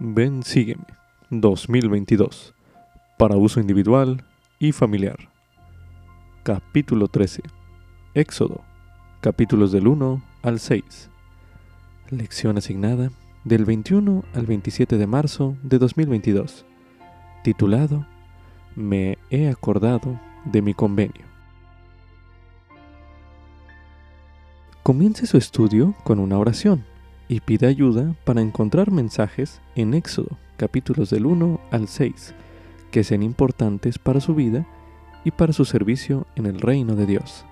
Ven, sígueme 2022 para uso individual y familiar. Capítulo 13. Éxodo. Capítulos del 1 al 6. Lección asignada del 21 al 27 de marzo de 2022. Titulado Me he acordado de mi convenio. Comience su estudio con una oración y pide ayuda para encontrar mensajes en Éxodo, capítulos del 1 al 6, que sean importantes para su vida y para su servicio en el reino de Dios.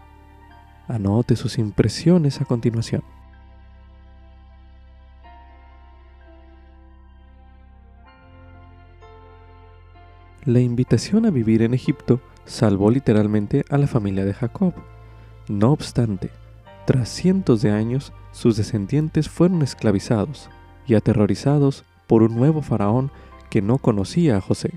Anote sus impresiones a continuación. La invitación a vivir en Egipto salvó literalmente a la familia de Jacob. No obstante, tras cientos de años, sus descendientes fueron esclavizados y aterrorizados por un nuevo faraón que no conocía a José.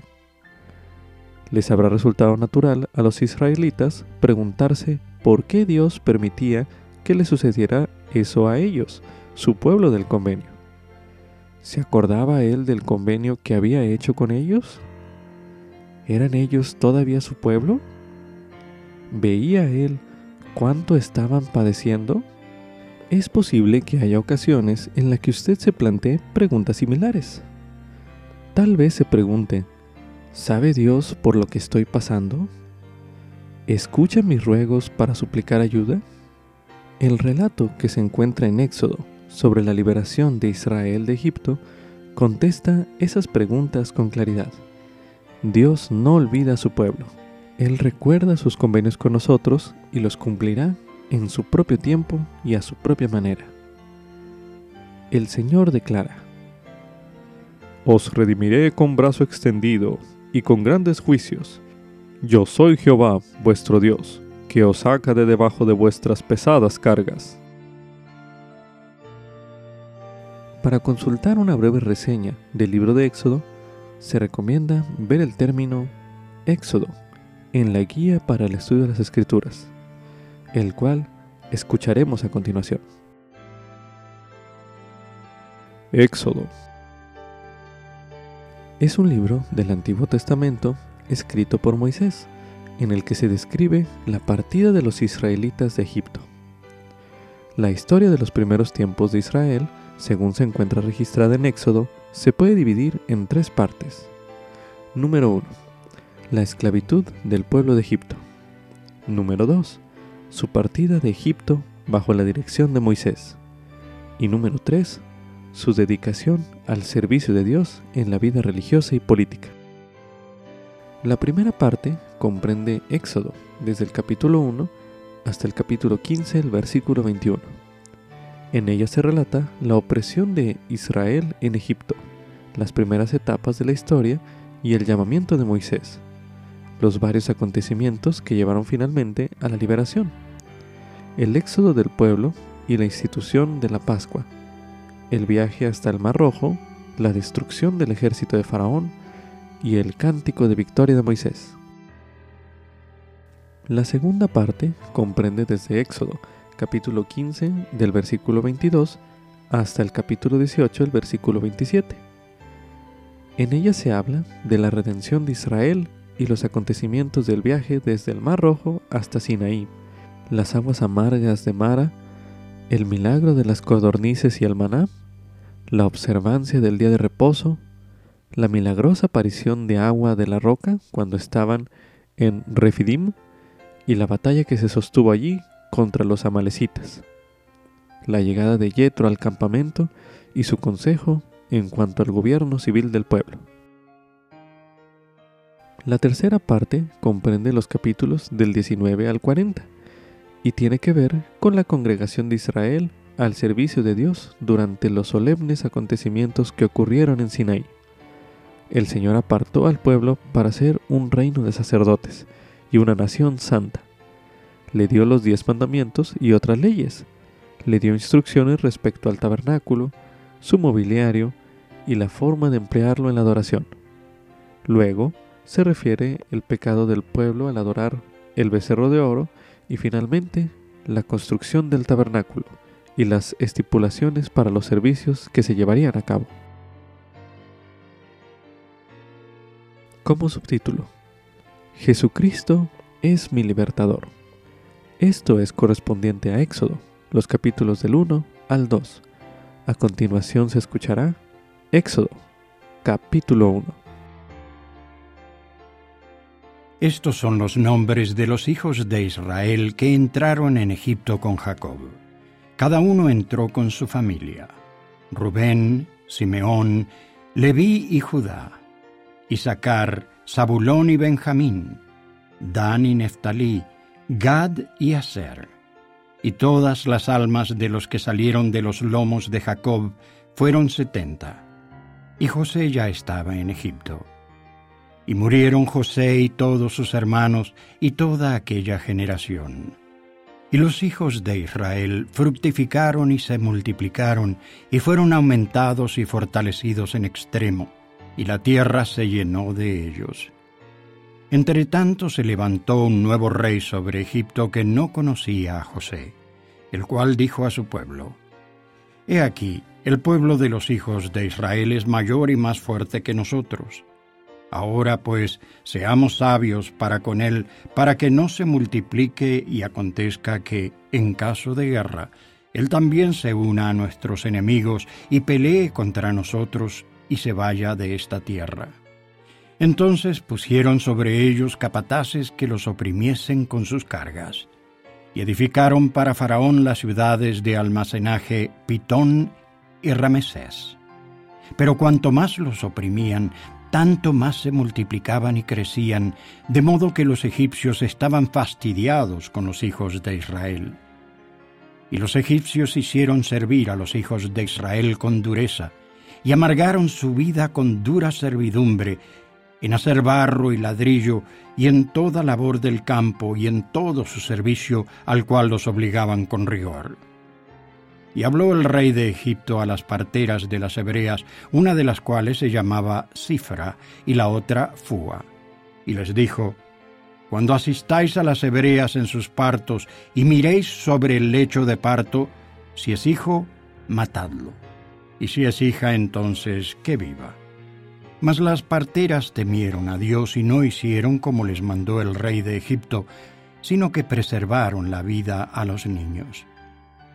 Les habrá resultado natural a los israelitas preguntarse por qué Dios permitía que le sucediera eso a ellos, su pueblo del convenio. ¿Se acordaba él del convenio que había hecho con ellos? ¿Eran ellos todavía su pueblo? ¿Veía él cuánto estaban padeciendo? Es posible que haya ocasiones en las que usted se plantee preguntas similares. Tal vez se pregunte, ¿sabe Dios por lo que estoy pasando? ¿Escucha mis ruegos para suplicar ayuda? El relato que se encuentra en Éxodo sobre la liberación de Israel de Egipto contesta esas preguntas con claridad. Dios no olvida a su pueblo. Él recuerda sus convenios con nosotros y los cumplirá en su propio tiempo y a su propia manera. El Señor declara, Os redimiré con brazo extendido y con grandes juicios. Yo soy Jehová, vuestro Dios, que os saca de debajo de vuestras pesadas cargas. Para consultar una breve reseña del libro de Éxodo, se recomienda ver el término Éxodo en la guía para el estudio de las escrituras, el cual escucharemos a continuación. Éxodo es un libro del Antiguo Testamento escrito por Moisés, en el que se describe la partida de los israelitas de Egipto. La historia de los primeros tiempos de Israel, según se encuentra registrada en Éxodo, se puede dividir en tres partes. Número 1 la esclavitud del pueblo de Egipto. Número 2. Su partida de Egipto bajo la dirección de Moisés. Y número 3. Su dedicación al servicio de Dios en la vida religiosa y política. La primera parte comprende Éxodo, desde el capítulo 1 hasta el capítulo 15, el versículo 21. En ella se relata la opresión de Israel en Egipto, las primeras etapas de la historia y el llamamiento de Moisés los varios acontecimientos que llevaron finalmente a la liberación, el éxodo del pueblo y la institución de la Pascua, el viaje hasta el Mar Rojo, la destrucción del ejército de Faraón y el cántico de victoria de Moisés. La segunda parte comprende desde Éxodo, capítulo 15, del versículo 22, hasta el capítulo 18, el versículo 27. En ella se habla de la redención de Israel y los acontecimientos del viaje desde el Mar Rojo hasta Sinaí, las aguas amargas de Mara, el milagro de las codornices y el maná, la observancia del día de reposo, la milagrosa aparición de agua de la roca cuando estaban en Refidim y la batalla que se sostuvo allí contra los amalecitas, la llegada de Yetro al campamento y su consejo en cuanto al gobierno civil del pueblo. La tercera parte comprende los capítulos del 19 al 40 y tiene que ver con la congregación de Israel al servicio de Dios durante los solemnes acontecimientos que ocurrieron en Sinaí. El Señor apartó al pueblo para ser un reino de sacerdotes y una nación santa. Le dio los diez mandamientos y otras leyes. Le dio instrucciones respecto al tabernáculo, su mobiliario y la forma de emplearlo en la adoración. Luego, se refiere el pecado del pueblo al adorar el becerro de oro y finalmente la construcción del tabernáculo y las estipulaciones para los servicios que se llevarían a cabo. Como subtítulo, Jesucristo es mi libertador. Esto es correspondiente a Éxodo, los capítulos del 1 al 2. A continuación se escuchará Éxodo, capítulo 1. Estos son los nombres de los hijos de Israel que entraron en Egipto con Jacob. Cada uno entró con su familia. Rubén, Simeón, Leví y Judá, Isaacar, Zabulón y Benjamín, Dan y Neftalí, Gad y Aser. Y todas las almas de los que salieron de los lomos de Jacob fueron setenta. Y José ya estaba en Egipto. Y murieron José y todos sus hermanos y toda aquella generación. Y los hijos de Israel fructificaron y se multiplicaron, y fueron aumentados y fortalecidos en extremo, y la tierra se llenó de ellos. Entre tanto se levantó un nuevo rey sobre Egipto que no conocía a José, el cual dijo a su pueblo, He aquí, el pueblo de los hijos de Israel es mayor y más fuerte que nosotros Ahora pues seamos sabios para con él, para que no se multiplique y acontezca que, en caso de guerra, él también se una a nuestros enemigos y pelee contra nosotros y se vaya de esta tierra. Entonces pusieron sobre ellos capataces que los oprimiesen con sus cargas, y edificaron para Faraón las ciudades de almacenaje Pitón y Ramesés. Pero cuanto más los oprimían, tanto más se multiplicaban y crecían, de modo que los egipcios estaban fastidiados con los hijos de Israel. Y los egipcios hicieron servir a los hijos de Israel con dureza, y amargaron su vida con dura servidumbre, en hacer barro y ladrillo, y en toda labor del campo, y en todo su servicio al cual los obligaban con rigor. Y habló el rey de Egipto a las parteras de las hebreas, una de las cuales se llamaba Cifra y la otra Fua. Y les dijo, Cuando asistáis a las hebreas en sus partos y miréis sobre el lecho de parto, si es hijo, matadlo. Y si es hija, entonces que viva. Mas las parteras temieron a Dios y no hicieron como les mandó el rey de Egipto, sino que preservaron la vida a los niños.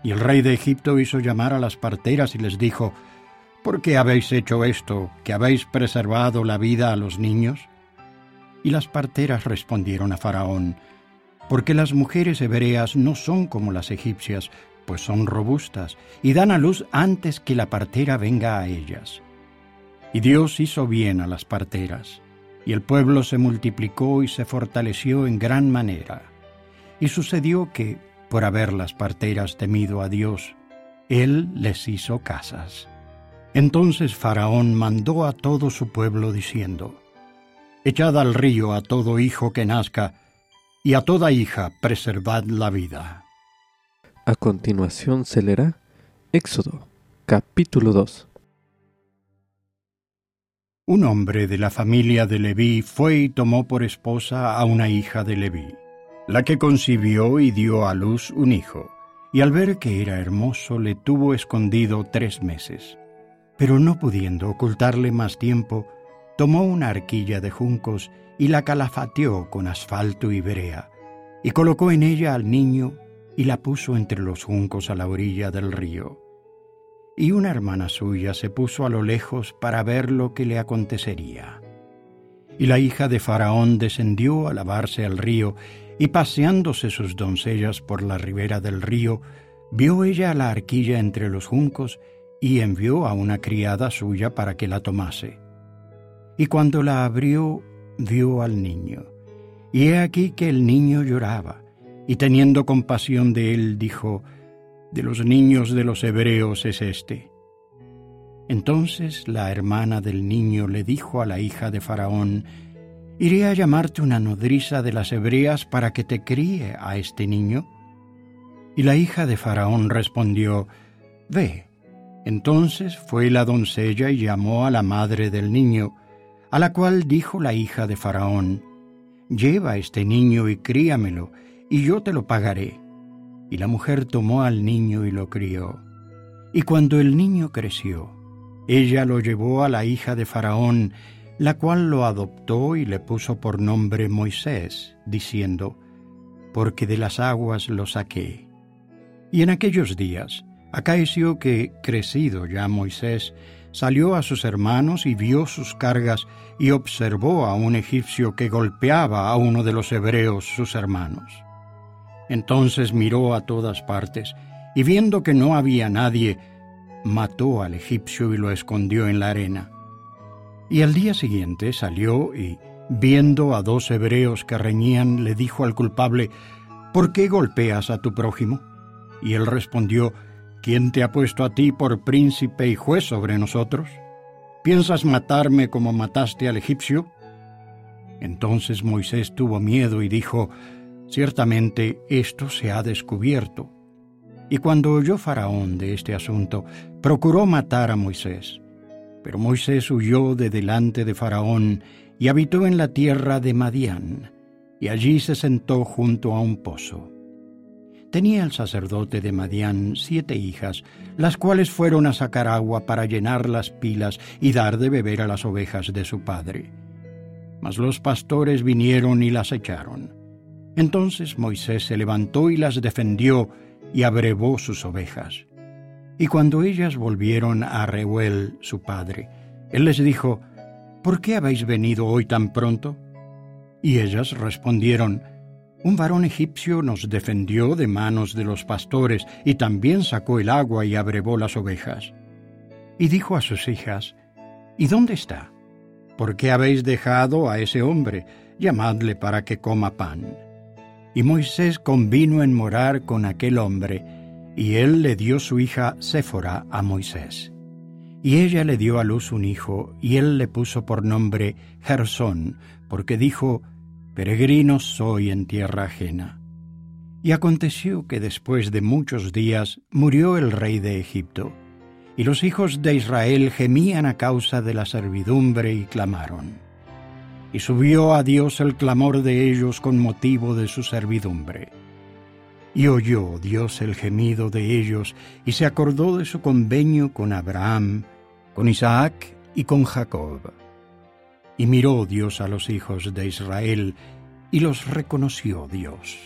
Y el rey de Egipto hizo llamar a las parteras y les dijo, ¿Por qué habéis hecho esto, que habéis preservado la vida a los niños? Y las parteras respondieron a Faraón, Porque las mujeres hebreas no son como las egipcias, pues son robustas, y dan a luz antes que la partera venga a ellas. Y Dios hizo bien a las parteras, y el pueblo se multiplicó y se fortaleció en gran manera. Y sucedió que, por haber las parteras temido a Dios, Él les hizo casas. Entonces Faraón mandó a todo su pueblo diciendo, Echad al río a todo hijo que nazca, y a toda hija preservad la vida. A continuación se leerá Éxodo, capítulo 2. Un hombre de la familia de Leví fue y tomó por esposa a una hija de Leví la que concibió y dio a luz un hijo, y al ver que era hermoso le tuvo escondido tres meses. Pero no pudiendo ocultarle más tiempo, tomó una arquilla de juncos y la calafateó con asfalto y brea, y colocó en ella al niño y la puso entre los juncos a la orilla del río. Y una hermana suya se puso a lo lejos para ver lo que le acontecería. Y la hija de Faraón descendió a lavarse al río y paseándose sus doncellas por la ribera del río, vio ella la arquilla entre los juncos y envió a una criada suya para que la tomase. Y cuando la abrió, vio al niño. Y he aquí que el niño lloraba, y teniendo compasión de él, dijo, De los niños de los hebreos es este. Entonces la hermana del niño le dijo a la hija de Faraón, ¿Iré a llamarte una nodriza de las hebreas para que te críe a este niño? Y la hija de Faraón respondió, Ve. Entonces fue la doncella y llamó a la madre del niño, a la cual dijo la hija de Faraón, Lleva este niño y críamelo, y yo te lo pagaré. Y la mujer tomó al niño y lo crió. Y cuando el niño creció, ella lo llevó a la hija de Faraón, la cual lo adoptó y le puso por nombre Moisés, diciendo, Porque de las aguas lo saqué. Y en aquellos días acaeció que, crecido ya Moisés, salió a sus hermanos y vio sus cargas y observó a un egipcio que golpeaba a uno de los hebreos sus hermanos. Entonces miró a todas partes, y viendo que no había nadie, mató al egipcio y lo escondió en la arena. Y al día siguiente salió y, viendo a dos hebreos que reñían, le dijo al culpable, ¿Por qué golpeas a tu prójimo? Y él respondió, ¿Quién te ha puesto a ti por príncipe y juez sobre nosotros? ¿Piensas matarme como mataste al egipcio? Entonces Moisés tuvo miedo y dijo, Ciertamente esto se ha descubierto. Y cuando oyó Faraón de este asunto, procuró matar a Moisés. Pero Moisés huyó de delante de Faraón y habitó en la tierra de Madián, y allí se sentó junto a un pozo. Tenía el sacerdote de Madián siete hijas, las cuales fueron a sacar agua para llenar las pilas y dar de beber a las ovejas de su padre. Mas los pastores vinieron y las echaron. Entonces Moisés se levantó y las defendió y abrevó sus ovejas. Y cuando ellas volvieron a Reuel, su padre, él les dijo, ¿Por qué habéis venido hoy tan pronto? Y ellas respondieron, Un varón egipcio nos defendió de manos de los pastores y también sacó el agua y abrevó las ovejas. Y dijo a sus hijas, ¿Y dónde está? ¿Por qué habéis dejado a ese hombre? Llamadle para que coma pan. Y Moisés convino en morar con aquel hombre, y él le dio su hija Séfora a Moisés. Y ella le dio a luz un hijo, y él le puso por nombre Gersón, porque dijo, Peregrino soy en tierra ajena. Y aconteció que después de muchos días murió el rey de Egipto, y los hijos de Israel gemían a causa de la servidumbre y clamaron. Y subió a Dios el clamor de ellos con motivo de su servidumbre. Y oyó Dios el gemido de ellos, y se acordó de su convenio con Abraham, con Isaac y con Jacob. Y miró Dios a los hijos de Israel, y los reconoció Dios.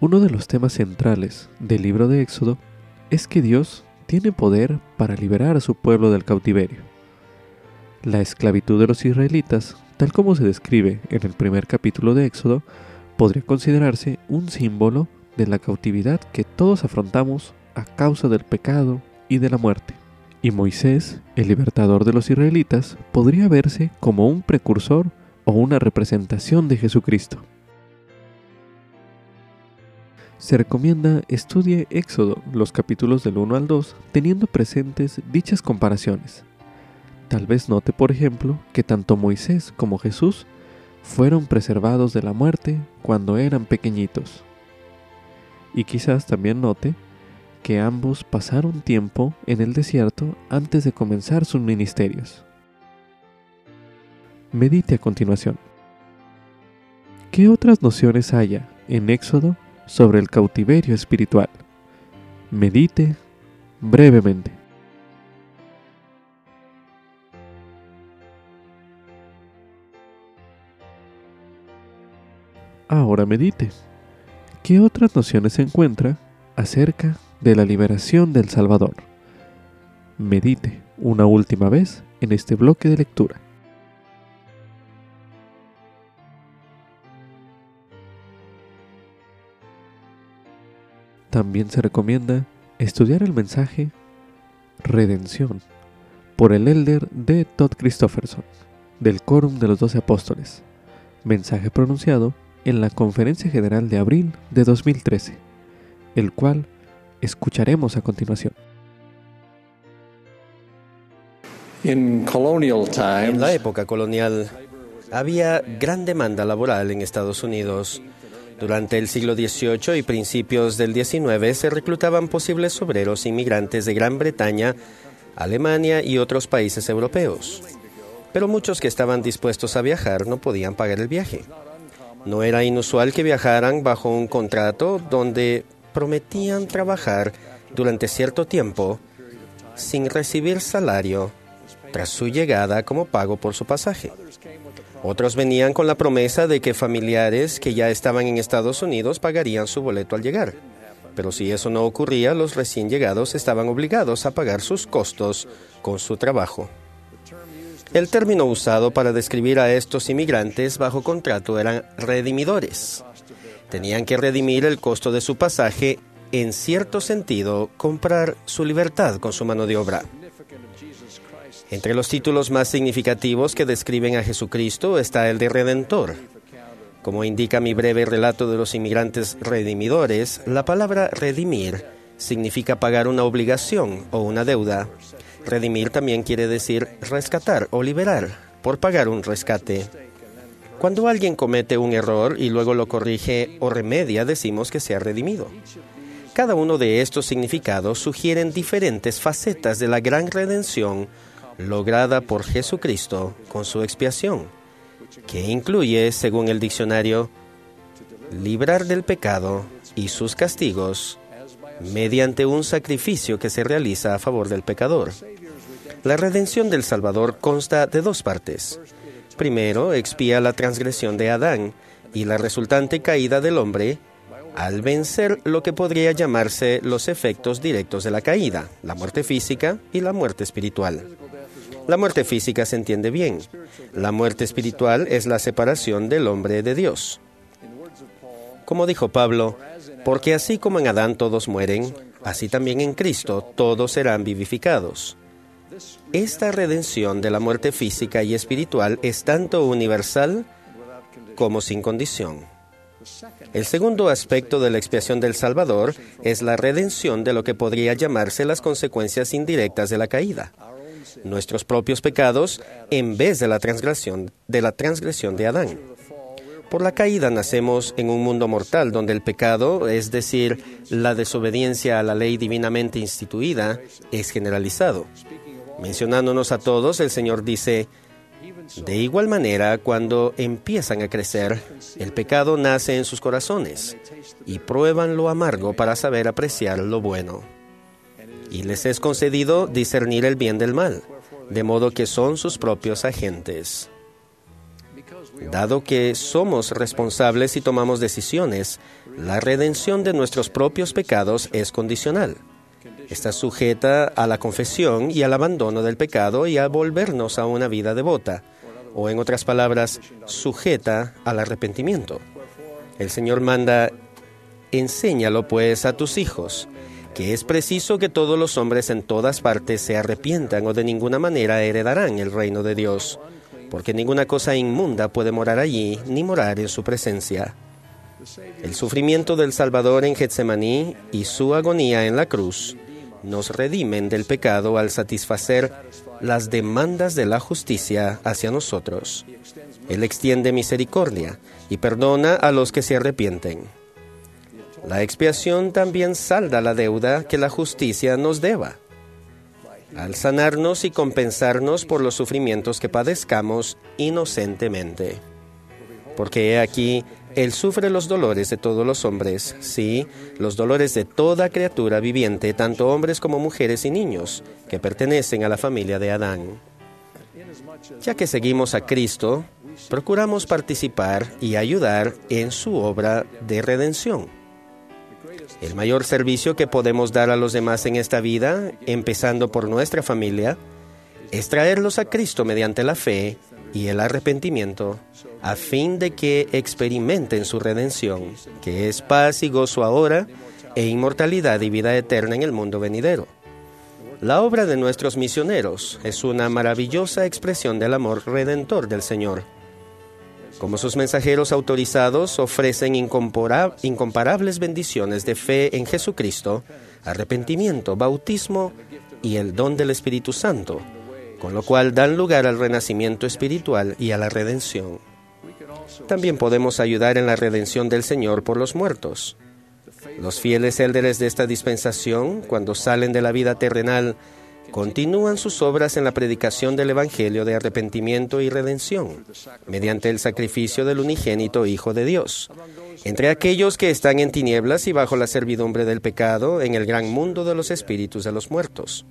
Uno de los temas centrales del libro de Éxodo es que Dios tiene poder para liberar a su pueblo del cautiverio. La esclavitud de los israelitas tal como se describe en el primer capítulo de Éxodo, podría considerarse un símbolo de la cautividad que todos afrontamos a causa del pecado y de la muerte. Y Moisés, el libertador de los israelitas, podría verse como un precursor o una representación de Jesucristo. Se recomienda estudie Éxodo, los capítulos del 1 al 2, teniendo presentes dichas comparaciones, Tal vez note, por ejemplo, que tanto Moisés como Jesús fueron preservados de la muerte cuando eran pequeñitos. Y quizás también note que ambos pasaron tiempo en el desierto antes de comenzar sus ministerios. Medite a continuación. ¿Qué otras nociones haya en Éxodo sobre el cautiverio espiritual? Medite brevemente. Ahora medite. ¿Qué otras nociones se encuentra acerca de la liberación del Salvador? Medite una última vez en este bloque de lectura. También se recomienda estudiar el mensaje Redención por el elder de Todd Christofferson del Quórum de los Doce Apóstoles, mensaje pronunciado en la Conferencia General de abril de 2013, el cual escucharemos a continuación. En la época colonial había gran demanda laboral en Estados Unidos. Durante el siglo XVIII y principios del XIX se reclutaban posibles obreros inmigrantes de Gran Bretaña, Alemania y otros países europeos. Pero muchos que estaban dispuestos a viajar no podían pagar el viaje. No era inusual que viajaran bajo un contrato donde prometían trabajar durante cierto tiempo sin recibir salario tras su llegada como pago por su pasaje. Otros venían con la promesa de que familiares que ya estaban en Estados Unidos pagarían su boleto al llegar. Pero si eso no ocurría, los recién llegados estaban obligados a pagar sus costos con su trabajo. El término usado para describir a estos inmigrantes bajo contrato eran redimidores. Tenían que redimir el costo de su pasaje, en cierto sentido, comprar su libertad con su mano de obra. Entre los títulos más significativos que describen a Jesucristo está el de Redentor. Como indica mi breve relato de los inmigrantes redimidores, la palabra redimir significa pagar una obligación o una deuda. Redimir también quiere decir rescatar o liberar, por pagar un rescate. Cuando alguien comete un error y luego lo corrige o remedia, decimos que se ha redimido. Cada uno de estos significados sugieren diferentes facetas de la gran redención lograda por Jesucristo con su expiación, que incluye, según el diccionario, librar del pecado y sus castigos mediante un sacrificio que se realiza a favor del pecador. La redención del Salvador consta de dos partes. Primero, expía la transgresión de Adán y la resultante caída del hombre al vencer lo que podría llamarse los efectos directos de la caída, la muerte física y la muerte espiritual. La muerte física se entiende bien. La muerte espiritual es la separación del hombre de Dios. Como dijo Pablo, porque así como en Adán todos mueren, así también en Cristo todos serán vivificados. Esta redención de la muerte física y espiritual es tanto universal como sin condición. El segundo aspecto de la expiación del Salvador es la redención de lo que podría llamarse las consecuencias indirectas de la caída nuestros propios pecados en vez de la transgresión de Adán. Por la caída nacemos en un mundo mortal donde el pecado, es decir, la desobediencia a la ley divinamente instituida, es generalizado. Mencionándonos a todos, el Señor dice, de igual manera, cuando empiezan a crecer, el pecado nace en sus corazones y prueban lo amargo para saber apreciar lo bueno y les es concedido discernir el bien del mal, de modo que son sus propios agentes. Dado que somos responsables y tomamos decisiones, la redención de nuestros propios pecados es condicional. Está sujeta a la confesión y al abandono del pecado y a volvernos a una vida devota, o en otras palabras, sujeta al arrepentimiento. El Señor manda, enséñalo pues a tus hijos, que es preciso que todos los hombres en todas partes se arrepientan o de ninguna manera heredarán el reino de Dios, porque ninguna cosa inmunda puede morar allí ni morar en su presencia. El sufrimiento del Salvador en Getsemaní y su agonía en la cruz nos redimen del pecado al satisfacer las demandas de la justicia hacia nosotros. Él extiende misericordia y perdona a los que se arrepienten. La expiación también salda la deuda que la justicia nos deba, al sanarnos y compensarnos por los sufrimientos que padezcamos inocentemente. Porque he aquí, Él sufre los dolores de todos los hombres, sí, los dolores de toda criatura viviente, tanto hombres como mujeres y niños, que pertenecen a la familia de Adán. Ya que seguimos a Cristo, procuramos participar y ayudar en su obra de redención. El mayor servicio que podemos dar a los demás en esta vida, empezando por nuestra familia, es traerlos a Cristo mediante la fe y el arrepentimiento, a fin de que experimenten su redención, que es paz y gozo ahora, e inmortalidad y vida eterna en el mundo venidero. La obra de nuestros misioneros es una maravillosa expresión del amor redentor del Señor como sus mensajeros autorizados ofrecen incomparables bendiciones de fe en Jesucristo, arrepentimiento, bautismo y el don del Espíritu Santo, con lo cual dan lugar al renacimiento espiritual y a la redención. También podemos ayudar en la redención del Señor por los muertos. Los fieles élderes de esta dispensación, cuando salen de la vida terrenal, continúan sus obras en la predicación del Evangelio de arrepentimiento y redención, mediante el sacrificio del unigénito Hijo de Dios, entre aquellos que están en tinieblas y bajo la servidumbre del pecado en el gran mundo de los espíritus de los muertos.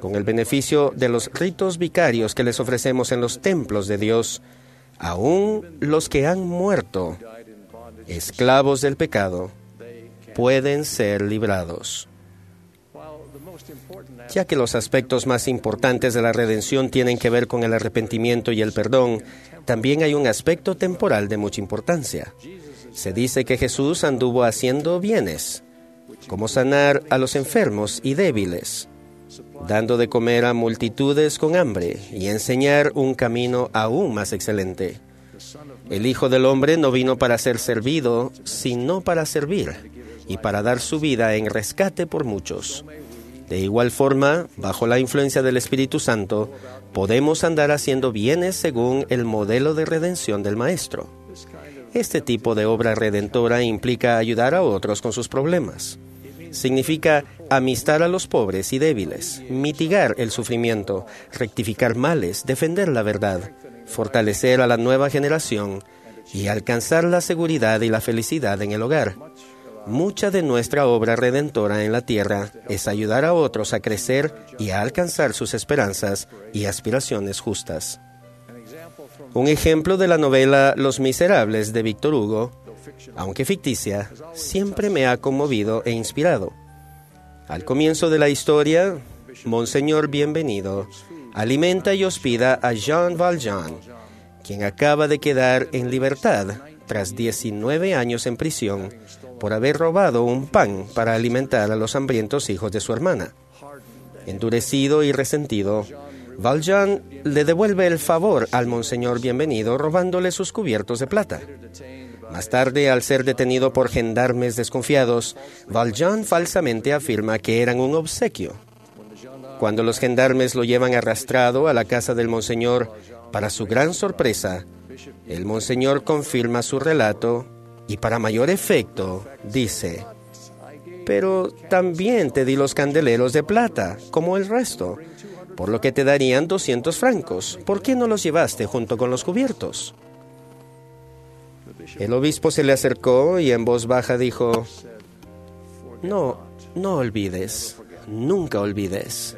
con el beneficio de los ritos vicarios que les ofrecemos en los templos de Dios, aún los que han muerto, esclavos del pecado, pueden ser librados. Ya que los aspectos más importantes de la redención tienen que ver con el arrepentimiento y el perdón, también hay un aspecto temporal de mucha importancia. Se dice que Jesús anduvo haciendo bienes, como sanar a los enfermos y débiles, dando de comer a multitudes con hambre y enseñar un camino aún más excelente. El Hijo del Hombre no vino para ser servido, sino para servir y para dar su vida en rescate por muchos. De igual forma, bajo la influencia del Espíritu Santo, podemos andar haciendo bienes según el modelo de redención del Maestro. Este tipo de obra redentora implica ayudar a otros con sus problemas. Significa amistar a los pobres y débiles, mitigar el sufrimiento, rectificar males, defender la verdad, fortalecer a la nueva generación y alcanzar la seguridad y la felicidad en el hogar. Mucha de nuestra obra redentora en la tierra es ayudar a otros a crecer y a alcanzar sus esperanzas y aspiraciones justas. Un ejemplo de la novela Los Miserables de Víctor Hugo, aunque ficticia, siempre me ha conmovido e inspirado. Al comienzo de la historia, Monseñor Bienvenido alimenta y hospida a Jean Valjean, quien acaba de quedar en libertad tras 19 años en prisión por haber robado un pan para alimentar a los hambrientos hijos de su hermana. Endurecido y resentido, Valjean le devuelve el favor al monseñor bienvenido robándole sus cubiertos de plata. Más tarde, al ser detenido por gendarmes desconfiados, Valjean falsamente afirma que eran un obsequio. Cuando los gendarmes lo llevan arrastrado a la casa del monseñor, para su gran sorpresa, el monseñor confirma su relato y para mayor efecto dice, pero también te di los candeleros de plata, como el resto por lo que te darían 200 francos. ¿Por qué no los llevaste junto con los cubiertos? El obispo se le acercó y en voz baja dijo, no, no olvides, nunca olvides,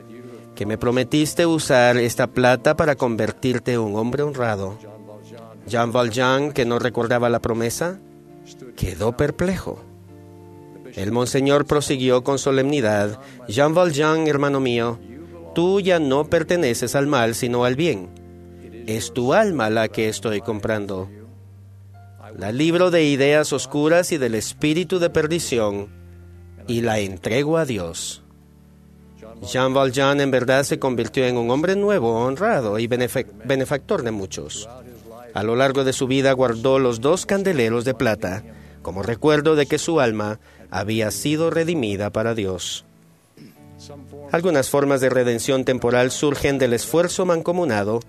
que me prometiste usar esta plata para convertirte en un hombre honrado. Jean Valjean, que no recordaba la promesa, quedó perplejo. El monseñor prosiguió con solemnidad, Jean Valjean, hermano mío, Tú ya no perteneces al mal, sino al bien. Es tu alma la que estoy comprando. La libro de ideas oscuras y del espíritu de perdición y la entrego a Dios. Jean Valjean en verdad se convirtió en un hombre nuevo, honrado y benefactor de muchos. A lo largo de su vida guardó los dos candeleros de plata como recuerdo de que su alma había sido redimida para Dios. Algunas formas de redención temporal surgen del esfuerzo mancomunado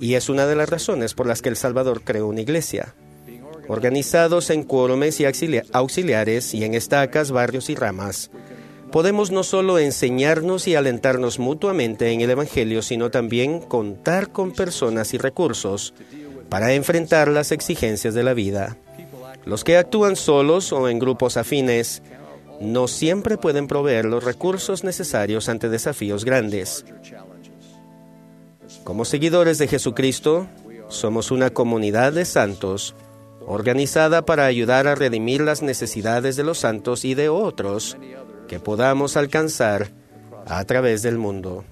y es una de las razones por las que El Salvador creó una iglesia. Organizados en quórumes y auxiliares y en estacas, barrios y ramas, podemos no solo enseñarnos y alentarnos mutuamente en el Evangelio, sino también contar con personas y recursos para enfrentar las exigencias de la vida. Los que actúan solos o en grupos afines no siempre pueden proveer los recursos necesarios ante desafíos grandes. Como seguidores de Jesucristo, somos una comunidad de santos organizada para ayudar a redimir las necesidades de los santos y de otros que podamos alcanzar a través del mundo.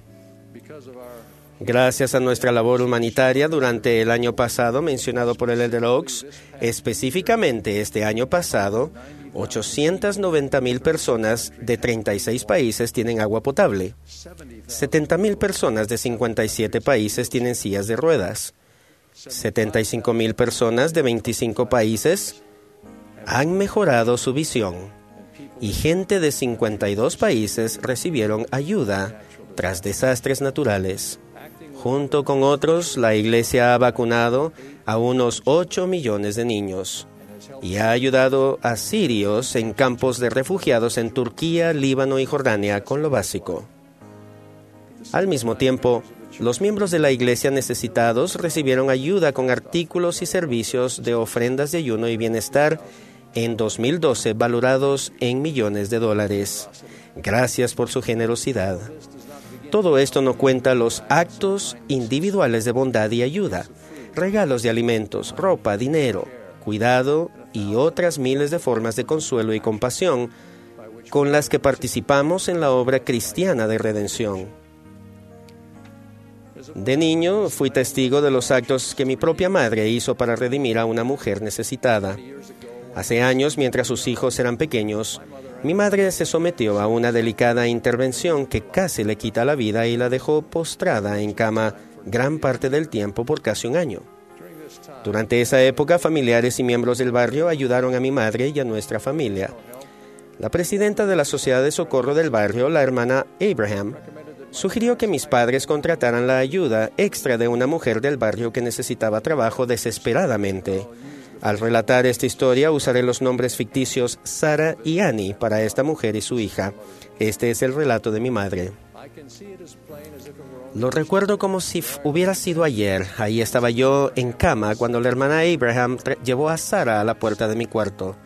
Gracias a nuestra labor humanitaria durante el año pasado mencionado por el Elder Oaks, específicamente este año pasado, 890 mil personas de 36 países tienen agua potable. 70 mil personas de 57 países tienen sillas de ruedas. 75 mil personas de 25 países han mejorado su visión. Y gente de 52 países recibieron ayuda tras desastres naturales. Junto con otros, la Iglesia ha vacunado a unos 8 millones de niños y ha ayudado a sirios en campos de refugiados en Turquía, Líbano y Jordania con lo básico. Al mismo tiempo, los miembros de la iglesia necesitados recibieron ayuda con artículos y servicios de ofrendas de ayuno y bienestar en 2012 valorados en millones de dólares. Gracias por su generosidad. Todo esto no cuenta los actos individuales de bondad y ayuda, regalos de alimentos, ropa, dinero, cuidado y otras miles de formas de consuelo y compasión con las que participamos en la obra cristiana de redención. De niño fui testigo de los actos que mi propia madre hizo para redimir a una mujer necesitada. Hace años, mientras sus hijos eran pequeños, mi madre se sometió a una delicada intervención que casi le quita la vida y la dejó postrada en cama gran parte del tiempo por casi un año. Durante esa época, familiares y miembros del barrio ayudaron a mi madre y a nuestra familia. La presidenta de la Sociedad de Socorro del barrio, la hermana Abraham, sugirió que mis padres contrataran la ayuda extra de una mujer del barrio que necesitaba trabajo desesperadamente. Al relatar esta historia usaré los nombres ficticios Sara y Annie para esta mujer y su hija. Este es el relato de mi madre. Lo recuerdo como si hubiera sido ayer. Ahí estaba yo en cama cuando la hermana Abraham llevó a Sara a la puerta de mi cuarto.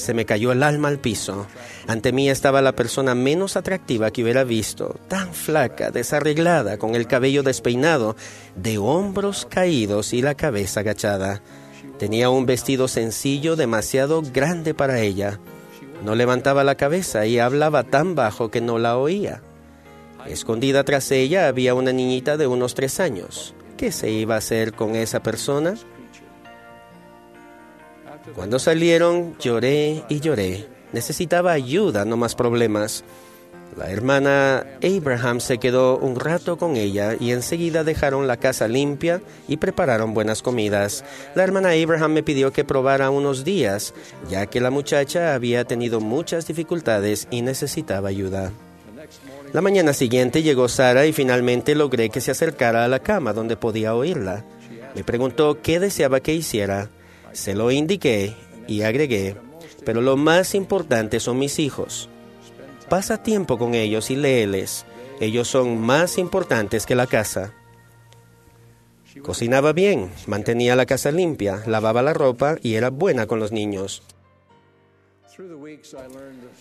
Se me cayó el alma al piso. Ante mí estaba la persona menos atractiva que hubiera visto, tan flaca, desarreglada, con el cabello despeinado, de hombros caídos y la cabeza agachada. Tenía un vestido sencillo demasiado grande para ella. No levantaba la cabeza y hablaba tan bajo que no la oía. Escondida tras ella había una niñita de unos tres años. ¿Qué se iba a hacer con esa persona? Cuando salieron, lloré y lloré. Necesitaba ayuda, no más problemas. La hermana Abraham se quedó un rato con ella y enseguida dejaron la casa limpia y prepararon buenas comidas. La hermana Abraham me pidió que probara unos días, ya que la muchacha había tenido muchas dificultades y necesitaba ayuda. La mañana siguiente llegó Sara y finalmente logré que se acercara a la cama donde podía oírla. Me preguntó qué deseaba que hiciera. Se lo indiqué y agregué, pero lo más importante son mis hijos. Pasa tiempo con ellos y léeles. Ellos son más importantes que la casa. Cocinaba bien, mantenía la casa limpia, lavaba la ropa y era buena con los niños.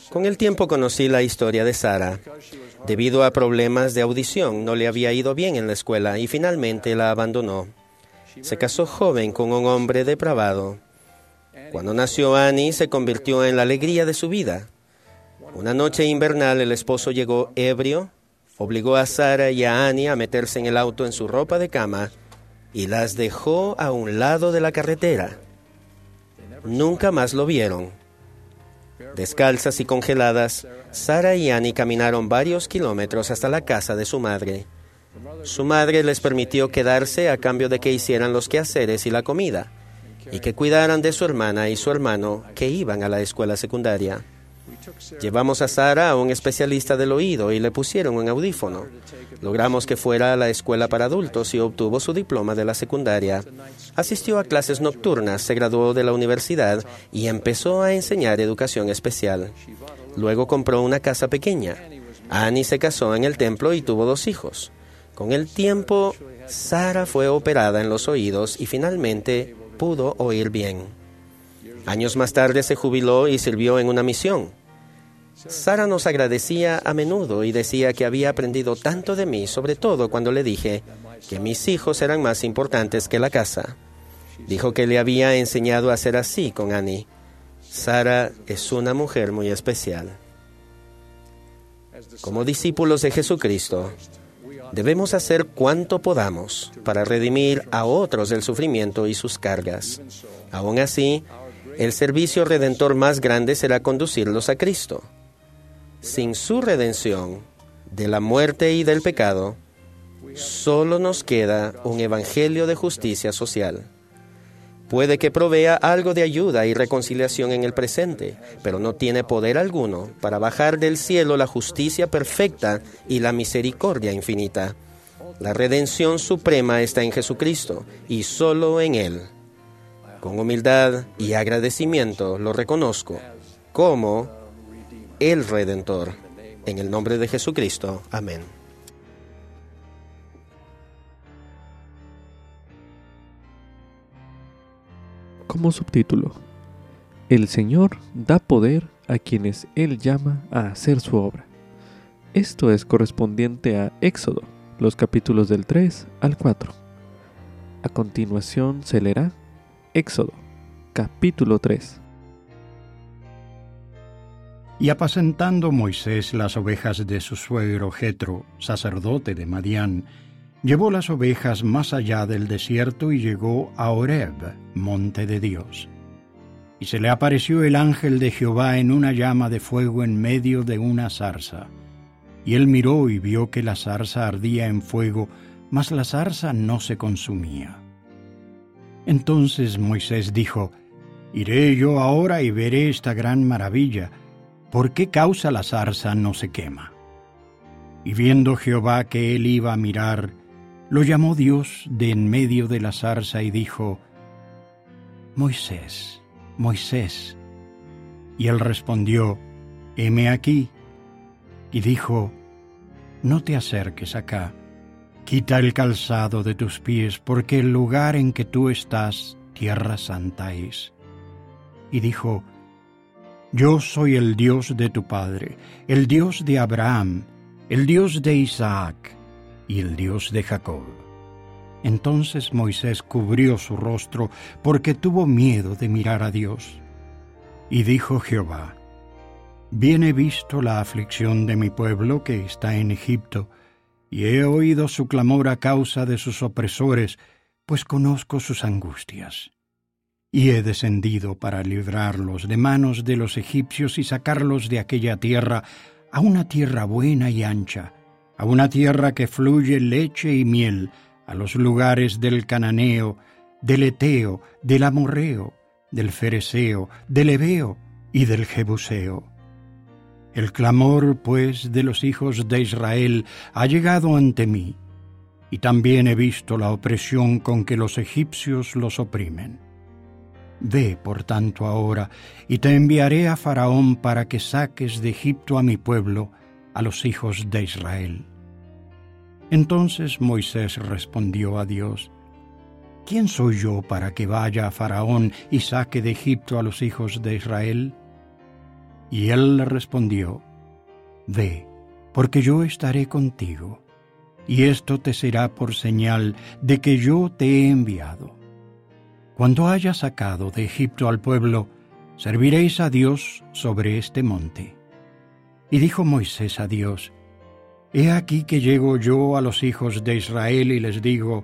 Con el tiempo conocí la historia de Sara. Debido a problemas de audición, no le había ido bien en la escuela y finalmente la abandonó. Se casó joven con un hombre depravado. Cuando nació Annie, se convirtió en la alegría de su vida. Una noche invernal, el esposo llegó ebrio, obligó a Sara y a Annie a meterse en el auto en su ropa de cama y las dejó a un lado de la carretera. Nunca más lo vieron. Descalzas y congeladas, Sara y Annie caminaron varios kilómetros hasta la casa de su madre. Su madre les permitió quedarse a cambio de que hicieran los quehaceres y la comida, y que cuidaran de su hermana y su hermano que iban a la escuela secundaria. Llevamos a Sara a un especialista del oído y le pusieron un audífono. Logramos que fuera a la escuela para adultos y obtuvo su diploma de la secundaria. Asistió a clases nocturnas, se graduó de la universidad y empezó a enseñar educación especial. Luego compró una casa pequeña. Annie se casó en el templo y tuvo dos hijos. Con el tiempo, Sara fue operada en los oídos y finalmente pudo oír bien. Años más tarde se jubiló y sirvió en una misión. Sara nos agradecía a menudo y decía que había aprendido tanto de mí, sobre todo cuando le dije que mis hijos eran más importantes que la casa. Dijo que le había enseñado a ser así con Annie. Sara es una mujer muy especial. Como discípulos de Jesucristo, debemos hacer cuanto podamos para redimir a otros del sufrimiento y sus cargas. Aún así, el servicio redentor más grande será conducirlos a Cristo. Sin su redención de la muerte y del pecado, solo nos queda un evangelio de justicia social. Puede que provea algo de ayuda y reconciliación en el presente, pero no tiene poder alguno para bajar del cielo la justicia perfecta y la misericordia infinita. La redención suprema está en Jesucristo y solo en Él. Con humildad y agradecimiento lo reconozco como el Redentor. En el nombre de Jesucristo. Amén. Como subtítulo, El Señor da poder a quienes Él llama a hacer su obra. Esto es correspondiente a Éxodo, los capítulos del 3 al 4. A continuación se leerá Éxodo, capítulo 3. Y apacentando Moisés las ovejas de su suegro Jetro, sacerdote de Madián, llevó las ovejas más allá del desierto y llegó a Horeb, monte de Dios. Y se le apareció el ángel de Jehová en una llama de fuego en medio de una zarza. Y él miró y vio que la zarza ardía en fuego, mas la zarza no se consumía. Entonces Moisés dijo, Iré yo ahora y veré esta gran maravilla, ¿por qué causa la zarza no se quema? Y viendo Jehová que él iba a mirar, lo llamó Dios de en medio de la zarza y dijo, Moisés, Moisés. Y él respondió, heme aquí. Y dijo, no te acerques acá, quita el calzado de tus pies, porque el lugar en que tú estás, tierra santa es. Y dijo, yo soy el Dios de tu Padre, el Dios de Abraham, el Dios de Isaac y el Dios de Jacob. Entonces Moisés cubrió su rostro porque tuvo miedo de mirar a Dios. Y dijo Jehová, Bien he visto la aflicción de mi pueblo que está en Egipto, y he oído su clamor a causa de sus opresores, pues conozco sus angustias. Y he descendido para librarlos de manos de los egipcios y sacarlos de aquella tierra a una tierra buena y ancha, a una tierra que fluye leche y miel, a los lugares del cananeo, del eteo, del amorreo, del fereseo, del ebeo y del jebuseo. El clamor, pues, de los hijos de Israel ha llegado ante mí, y también he visto la opresión con que los egipcios los oprimen. Ve, por tanto, ahora, y te enviaré a Faraón para que saques de Egipto a mi pueblo, a los hijos de Israel. Entonces Moisés respondió a Dios, ¿Quién soy yo para que vaya a Faraón y saque de Egipto a los hijos de Israel? Y él le respondió, Ve, porque yo estaré contigo, y esto te será por señal de que yo te he enviado. Cuando haya sacado de Egipto al pueblo, serviréis a Dios sobre este monte. Y dijo Moisés a Dios, He aquí que llego yo a los hijos de Israel y les digo,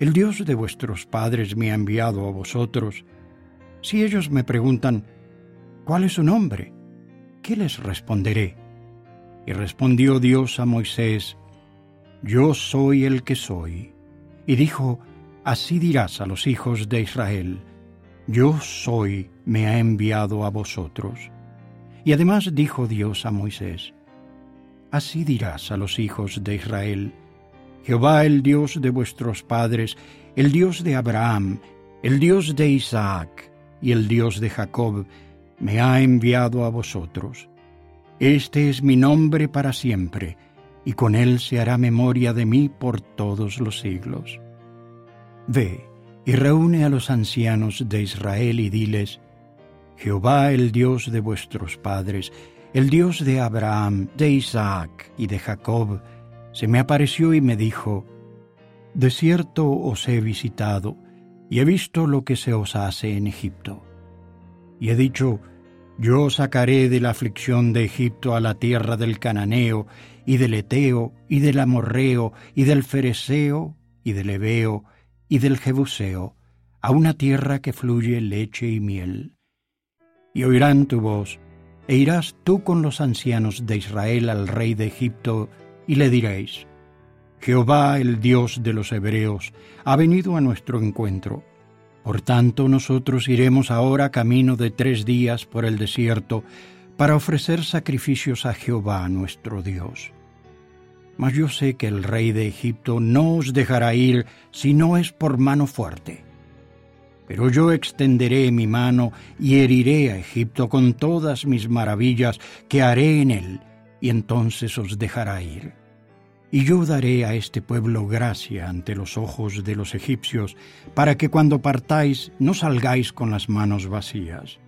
El Dios de vuestros padres me ha enviado a vosotros. Si ellos me preguntan, ¿cuál es su nombre? ¿Qué les responderé? Y respondió Dios a Moisés, Yo soy el que soy. Y dijo, Así dirás a los hijos de Israel, Yo soy, me ha enviado a vosotros. Y además dijo Dios a Moisés, Así dirás a los hijos de Israel, Jehová el Dios de vuestros padres, el Dios de Abraham, el Dios de Isaac y el Dios de Jacob, me ha enviado a vosotros. Este es mi nombre para siempre, y con él se hará memoria de mí por todos los siglos. Ve y reúne a los ancianos de Israel y diles, Jehová el Dios de vuestros padres, el Dios de Abraham, de Isaac y de Jacob, se me apareció y me dijo, De cierto os he visitado, y he visto lo que se os hace en Egipto. Y he dicho, Yo sacaré de la aflicción de Egipto a la tierra del Cananeo, y del Eteo, y del Amorreo, y del Fereseo, y del Ebeo, y del Jebuseo, a una tierra que fluye leche y miel. Y oirán tu voz, e irás tú con los ancianos de Israel al rey de Egipto, y le diréis, Jehová el Dios de los Hebreos ha venido a nuestro encuentro. Por tanto nosotros iremos ahora camino de tres días por el desierto para ofrecer sacrificios a Jehová nuestro Dios. Mas yo sé que el rey de Egipto no os dejará ir si no es por mano fuerte pero yo extenderé mi mano y heriré a Egipto con todas mis maravillas que haré en él, y entonces os dejará ir. Y yo daré a este pueblo gracia ante los ojos de los egipcios, para que cuando partáis no salgáis con las manos vacías,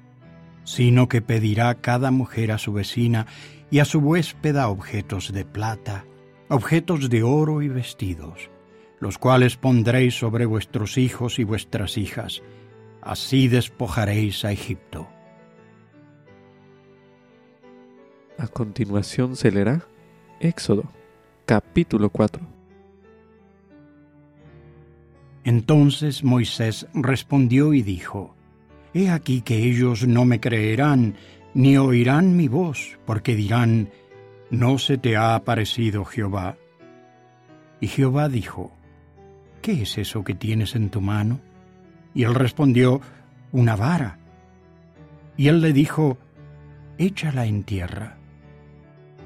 sino que pedirá cada mujer a su vecina, y a su huéspeda objetos de plata, objetos de oro y vestidos, los cuales pondréis sobre vuestros hijos y vuestras hijas, así despojaréis a Egipto. A continuación se leerá Éxodo, capítulo 4. Entonces Moisés respondió y dijo, He aquí que ellos no me creerán, ni oirán mi voz, porque dirán, ¿no se te ha aparecido Jehová? Y Jehová dijo, ¿qué es eso que tienes en tu mano? Y él respondió, una vara. Y él le dijo, échala en tierra.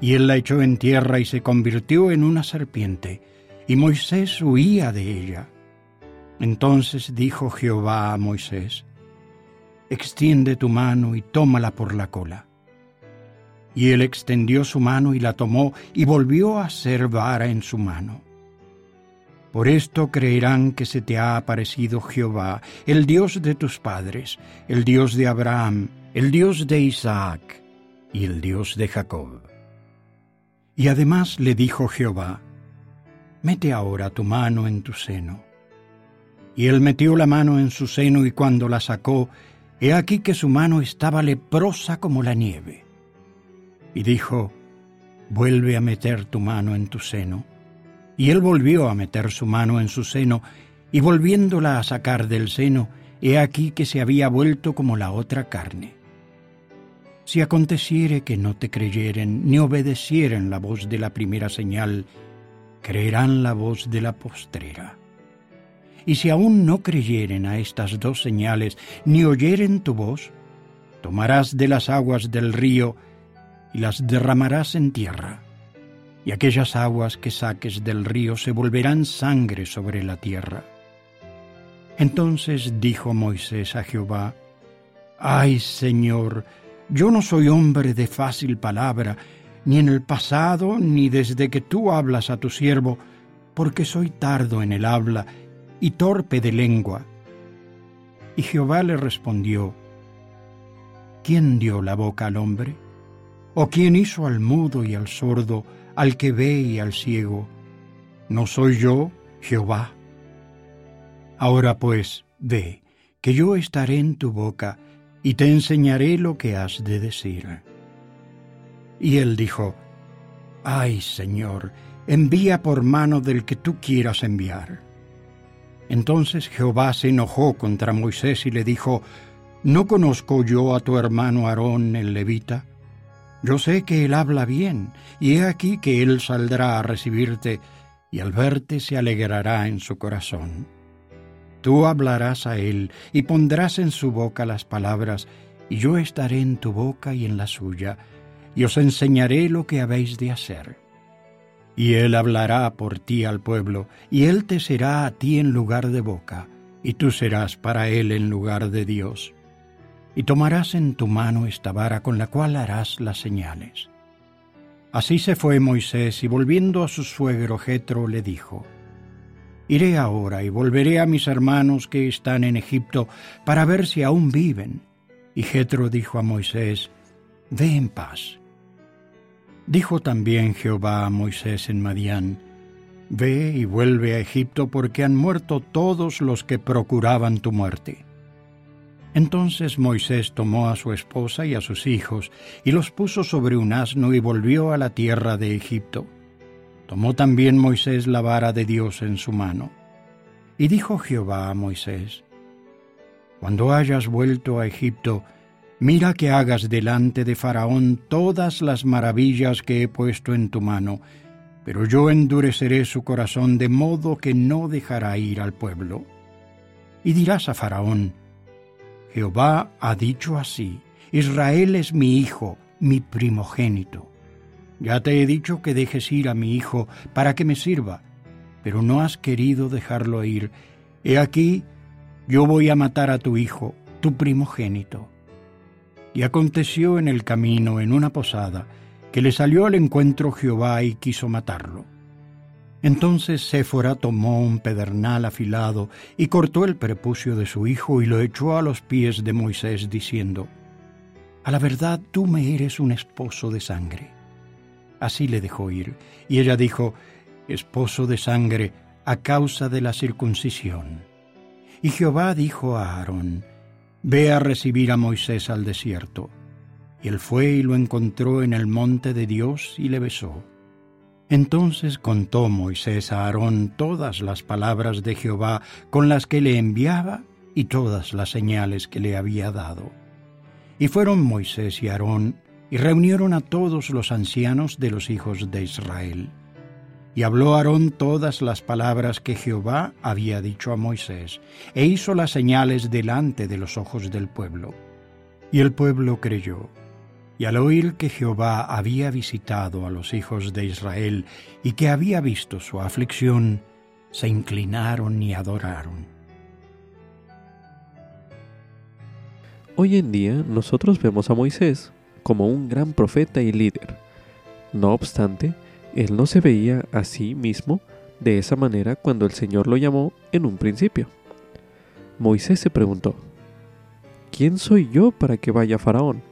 Y él la echó en tierra y se convirtió en una serpiente, y Moisés huía de ella. Entonces dijo Jehová a Moisés, extiende tu mano y tómala por la cola. Y él extendió su mano y la tomó y volvió a ser vara en su mano. Por esto creerán que se te ha aparecido Jehová, el Dios de tus padres, el Dios de Abraham, el Dios de Isaac y el Dios de Jacob. Y además le dijo Jehová, Mete ahora tu mano en tu seno. Y él metió la mano en su seno y cuando la sacó, He aquí que su mano estaba leprosa como la nieve. Y dijo, vuelve a meter tu mano en tu seno. Y él volvió a meter su mano en su seno, y volviéndola a sacar del seno, he aquí que se había vuelto como la otra carne. Si aconteciere que no te creyeren ni obedecieren la voz de la primera señal, creerán la voz de la postrera. Y si aún no creyeren a estas dos señales, ni oyeren tu voz, tomarás de las aguas del río y las derramarás en tierra. Y aquellas aguas que saques del río se volverán sangre sobre la tierra. Entonces dijo Moisés a Jehová, Ay Señor, yo no soy hombre de fácil palabra, ni en el pasado, ni desde que tú hablas a tu siervo, porque soy tardo en el habla y torpe de lengua. Y Jehová le respondió, ¿quién dio la boca al hombre? ¿O quién hizo al mudo y al sordo, al que ve y al ciego? ¿No soy yo, Jehová? Ahora pues, ve, que yo estaré en tu boca y te enseñaré lo que has de decir. Y él dijo, Ay, Señor, envía por mano del que tú quieras enviar. Entonces Jehová se enojó contra Moisés y le dijo, ¿No conozco yo a tu hermano Aarón el levita? Yo sé que él habla bien, y he aquí que él saldrá a recibirte, y al verte se alegrará en su corazón. Tú hablarás a él, y pondrás en su boca las palabras, y yo estaré en tu boca y en la suya, y os enseñaré lo que habéis de hacer. Y él hablará por ti al pueblo, y él te será a ti en lugar de boca, y tú serás para él en lugar de Dios. Y tomarás en tu mano esta vara con la cual harás las señales. Así se fue Moisés, y volviendo a su suegro Jetro le dijo, Iré ahora y volveré a mis hermanos que están en Egipto para ver si aún viven. Y Jetro dijo a Moisés, Ve en paz Dijo también Jehová a Moisés en Madián, Ve y vuelve a Egipto porque han muerto todos los que procuraban tu muerte. Entonces Moisés tomó a su esposa y a sus hijos, y los puso sobre un asno y volvió a la tierra de Egipto. Tomó también Moisés la vara de Dios en su mano. Y dijo Jehová a Moisés, Cuando hayas vuelto a Egipto, Mira que hagas delante de Faraón todas las maravillas que he puesto en tu mano, pero yo endureceré su corazón de modo que no dejará ir al pueblo. Y dirás a Faraón, Jehová ha dicho así, Israel es mi hijo, mi primogénito. Ya te he dicho que dejes ir a mi hijo para que me sirva, pero no has querido dejarlo ir. He aquí, yo voy a matar a tu hijo, tu primogénito. Y aconteció en el camino, en una posada, que le salió al encuentro Jehová y quiso matarlo. Entonces Séfora tomó un pedernal afilado y cortó el prepucio de su hijo y lo echó a los pies de Moisés, diciendo, A la verdad tú me eres un esposo de sangre. Así le dejó ir. Y ella dijo, Esposo de sangre, a causa de la circuncisión. Y Jehová dijo a Aarón, Ve a recibir a Moisés al desierto. Y él fue y lo encontró en el monte de Dios y le besó. Entonces contó Moisés a Aarón todas las palabras de Jehová con las que le enviaba y todas las señales que le había dado. Y fueron Moisés y Aarón y reunieron a todos los ancianos de los hijos de Israel. Y habló Aarón todas las palabras que Jehová había dicho a Moisés, e hizo las señales delante de los ojos del pueblo. Y el pueblo creyó. Y al oír que Jehová había visitado a los hijos de Israel y que había visto su aflicción, se inclinaron y adoraron. Hoy en día nosotros vemos a Moisés como un gran profeta y líder. No obstante, él no se veía a sí mismo de esa manera cuando el Señor lo llamó en un principio. Moisés se preguntó, ¿quién soy yo para que vaya Faraón?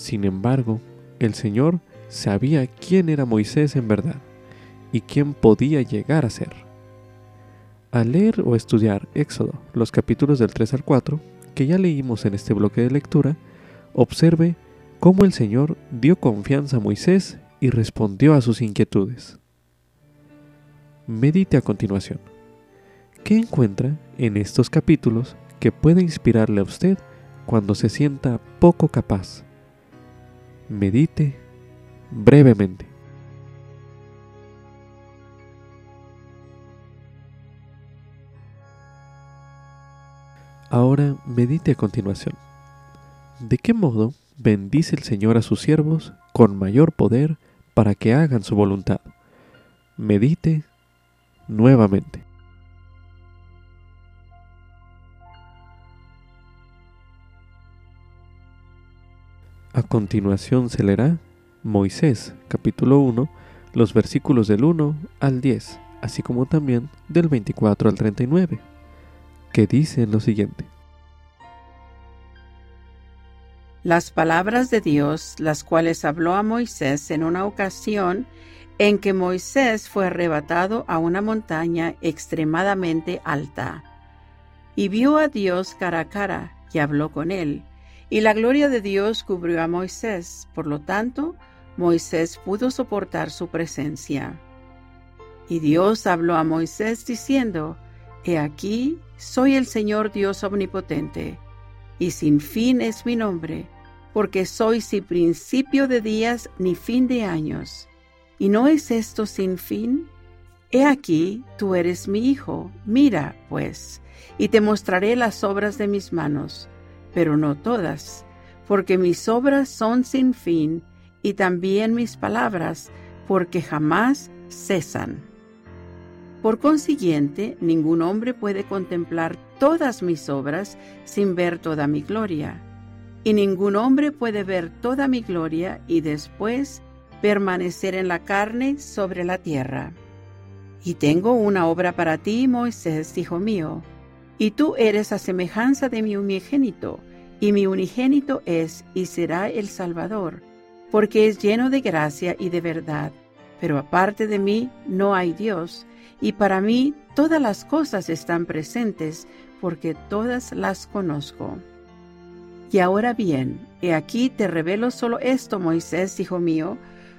Sin embargo, el Señor sabía quién era Moisés en verdad y quién podía llegar a ser. Al leer o estudiar Éxodo, los capítulos del 3 al 4, que ya leímos en este bloque de lectura, observe cómo el Señor dio confianza a Moisés y respondió a sus inquietudes. Medite a continuación. ¿Qué encuentra en estos capítulos que puede inspirarle a usted cuando se sienta poco capaz? Medite brevemente. Ahora medite a continuación. ¿De qué modo bendice el Señor a sus siervos con mayor poder para que hagan su voluntad? Medite nuevamente. A continuación se leerá Moisés capítulo 1, los versículos del 1 al 10, así como también del 24 al 39, que dicen lo siguiente. las palabras de Dios, las cuales habló a Moisés en una ocasión en que Moisés fue arrebatado a una montaña extremadamente alta. Y vio a Dios cara a cara y habló con él. Y la gloria de Dios cubrió a Moisés, por lo tanto, Moisés pudo soportar su presencia. Y Dios habló a Moisés diciendo, He aquí, soy el Señor Dios omnipotente y sin fin es mi nombre, porque soy sin principio de días ni fin de años. ¿Y no es esto sin fin? He aquí, tú eres mi hijo, mira, pues, y te mostraré las obras de mis manos, pero no todas, porque mis obras son sin fin, y también mis palabras, porque jamás cesan. Por consiguiente, ningún hombre puede contemplar todas mis obras sin ver toda mi gloria. Y ningún hombre puede ver toda mi gloria y después permanecer en la carne sobre la tierra. Y tengo una obra para ti, Moisés, hijo mío, y tú eres a semejanza de mi unigénito, y mi unigénito es y será el Salvador, porque es lleno de gracia y de verdad. Pero aparte de mí no hay Dios, y para mí todas las cosas están presentes, porque todas las conozco. Y ahora bien, he aquí te revelo solo esto, Moisés, hijo mío,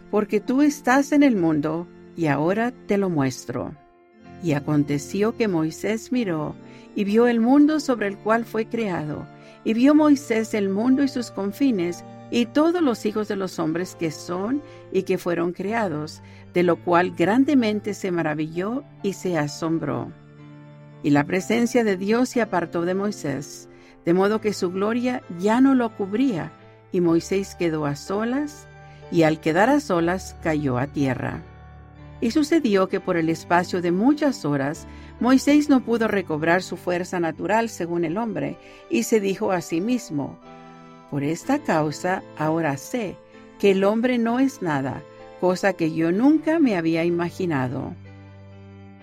porque tú estás en el mundo, y ahora te lo muestro. Y aconteció que Moisés miró, y vio el mundo sobre el cual fue creado, y vio Moisés el mundo y sus confines, y todos los hijos de los hombres que son y que fueron creados, de lo cual grandemente se maravilló y se asombró. Y la presencia de Dios se apartó de Moisés, de modo que su gloria ya no lo cubría, y Moisés quedó a solas, y al quedar a solas cayó a tierra. Y sucedió que por el espacio de muchas horas Moisés no pudo recobrar su fuerza natural según el hombre, y se dijo a sí mismo, por esta causa ahora sé que el hombre no es nada, cosa que yo nunca me había imaginado.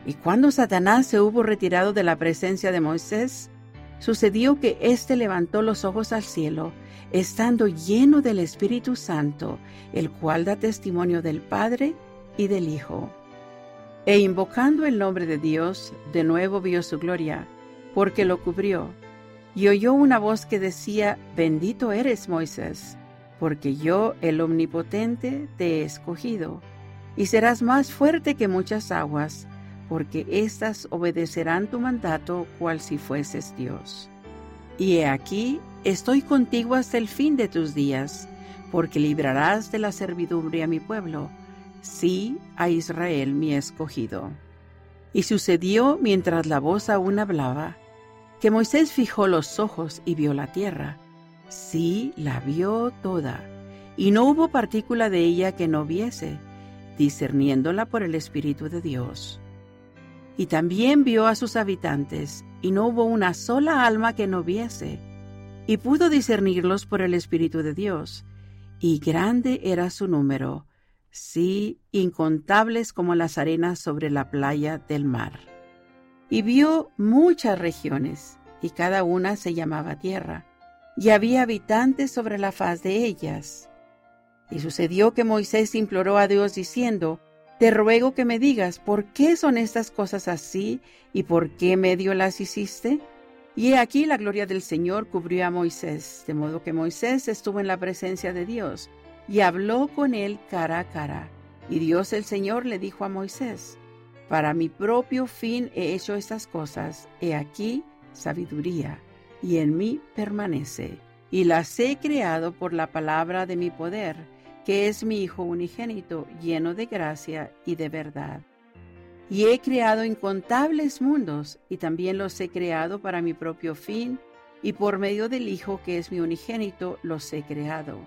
Y cuando Satanás se hubo retirado de la presencia de Moisés, Sucedió que éste levantó los ojos al cielo, estando lleno del Espíritu Santo, el cual da testimonio del Padre y del Hijo. E invocando el nombre de Dios, de nuevo vio su gloria, porque lo cubrió, y oyó una voz que decía, Bendito eres Moisés, porque yo, el Omnipotente, te he escogido, y serás más fuerte que muchas aguas, porque éstas obedecerán tu mandato cual si fueses Dios. Y he aquí, estoy contigo hasta el fin de tus días, porque librarás de la servidumbre a mi pueblo, sí a Israel mi escogido. Y sucedió mientras la voz aún hablaba, que Moisés fijó los ojos y vio la tierra. Sí, la vio toda, y no hubo partícula de ella que no viese, discerniéndola por el Espíritu de Dios. Y también vio a sus habitantes, y no hubo una sola alma que no viese, y pudo discernirlos por el Espíritu de Dios, y grande era su número, sí, incontables como las arenas sobre la playa del mar. Y vio muchas regiones, y cada una se llamaba tierra, y había habitantes sobre la faz de ellas. Y sucedió que Moisés imploró a Dios diciendo, te ruego que me digas por qué son estas cosas así y por qué medio las hiciste. Y he aquí la gloria del Señor cubrió a Moisés, de modo que Moisés estuvo en la presencia de Dios y habló con él cara a cara. Y Dios el Señor le dijo a Moisés, Para mi propio fin he hecho estas cosas, he aquí sabiduría, y en mí permanece, y las he creado por la palabra de mi poder que es mi Hijo unigénito, lleno de gracia y de verdad. Y he creado incontables mundos, y también los he creado para mi propio fin, y por medio del Hijo que es mi unigénito, los he creado.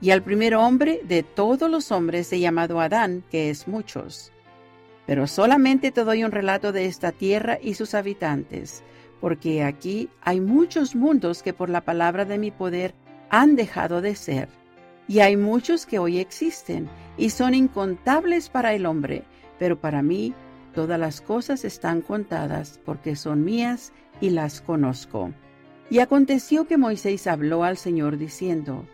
Y al primer hombre de todos los hombres he llamado Adán, que es muchos. Pero solamente te doy un relato de esta tierra y sus habitantes, porque aquí hay muchos mundos que por la palabra de mi poder han dejado de ser y hay muchos que hoy existen y son incontables para el hombre, pero para mí todas las cosas están contadas porque son mías y las conozco. Y aconteció que Moisés habló al Señor diciendo,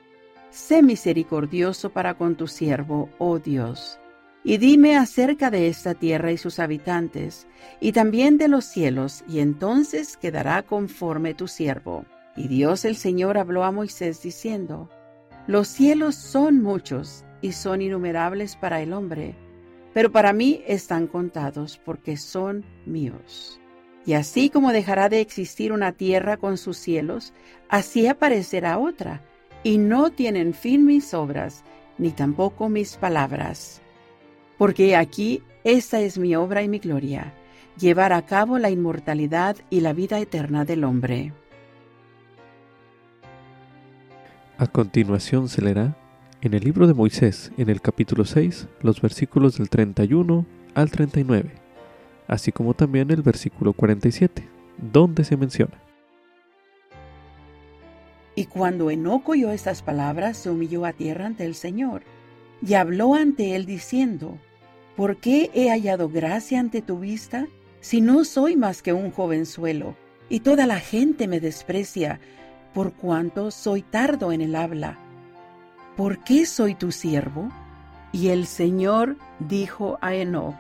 Sé misericordioso para con tu siervo, oh Dios, y dime acerca de esta tierra y sus habitantes, y también de los cielos, y entonces quedará conforme tu siervo. Y Dios el Señor habló a Moisés diciendo, los cielos son muchos y son innumerables para el hombre, pero para mí están contados porque son míos. Y así como dejará de existir una tierra con sus cielos, así aparecerá otra, y no tienen fin mis obras, ni tampoco mis palabras. Porque aquí esta es mi obra y mi gloria, llevar a cabo la inmortalidad y la vida eterna del hombre. A continuación se leerá en el libro de Moisés, en el capítulo 6, los versículos del 31 al 39, así como también el versículo 47, donde se menciona. Y cuando Enoc oyó estas palabras, se humilló a tierra ante el Señor, y habló ante él diciendo, ¿Por qué he hallado gracia ante tu vista, si no soy más que un jovenzuelo, y toda la gente me desprecia, por cuanto soy tardo en el habla. ¿Por qué soy tu siervo? Y el Señor dijo a Enoch,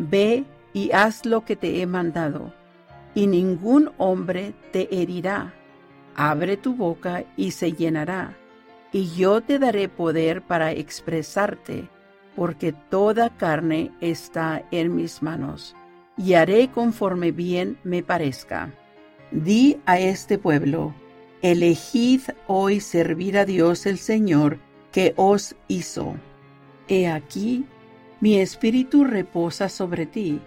Ve y haz lo que te he mandado, y ningún hombre te herirá. Abre tu boca y se llenará, y yo te daré poder para expresarte, porque toda carne está en mis manos, y haré conforme bien me parezca. Di a este pueblo, Elegid hoy servir a Dios el Señor que os hizo. He aquí, mi espíritu reposa sobre ti.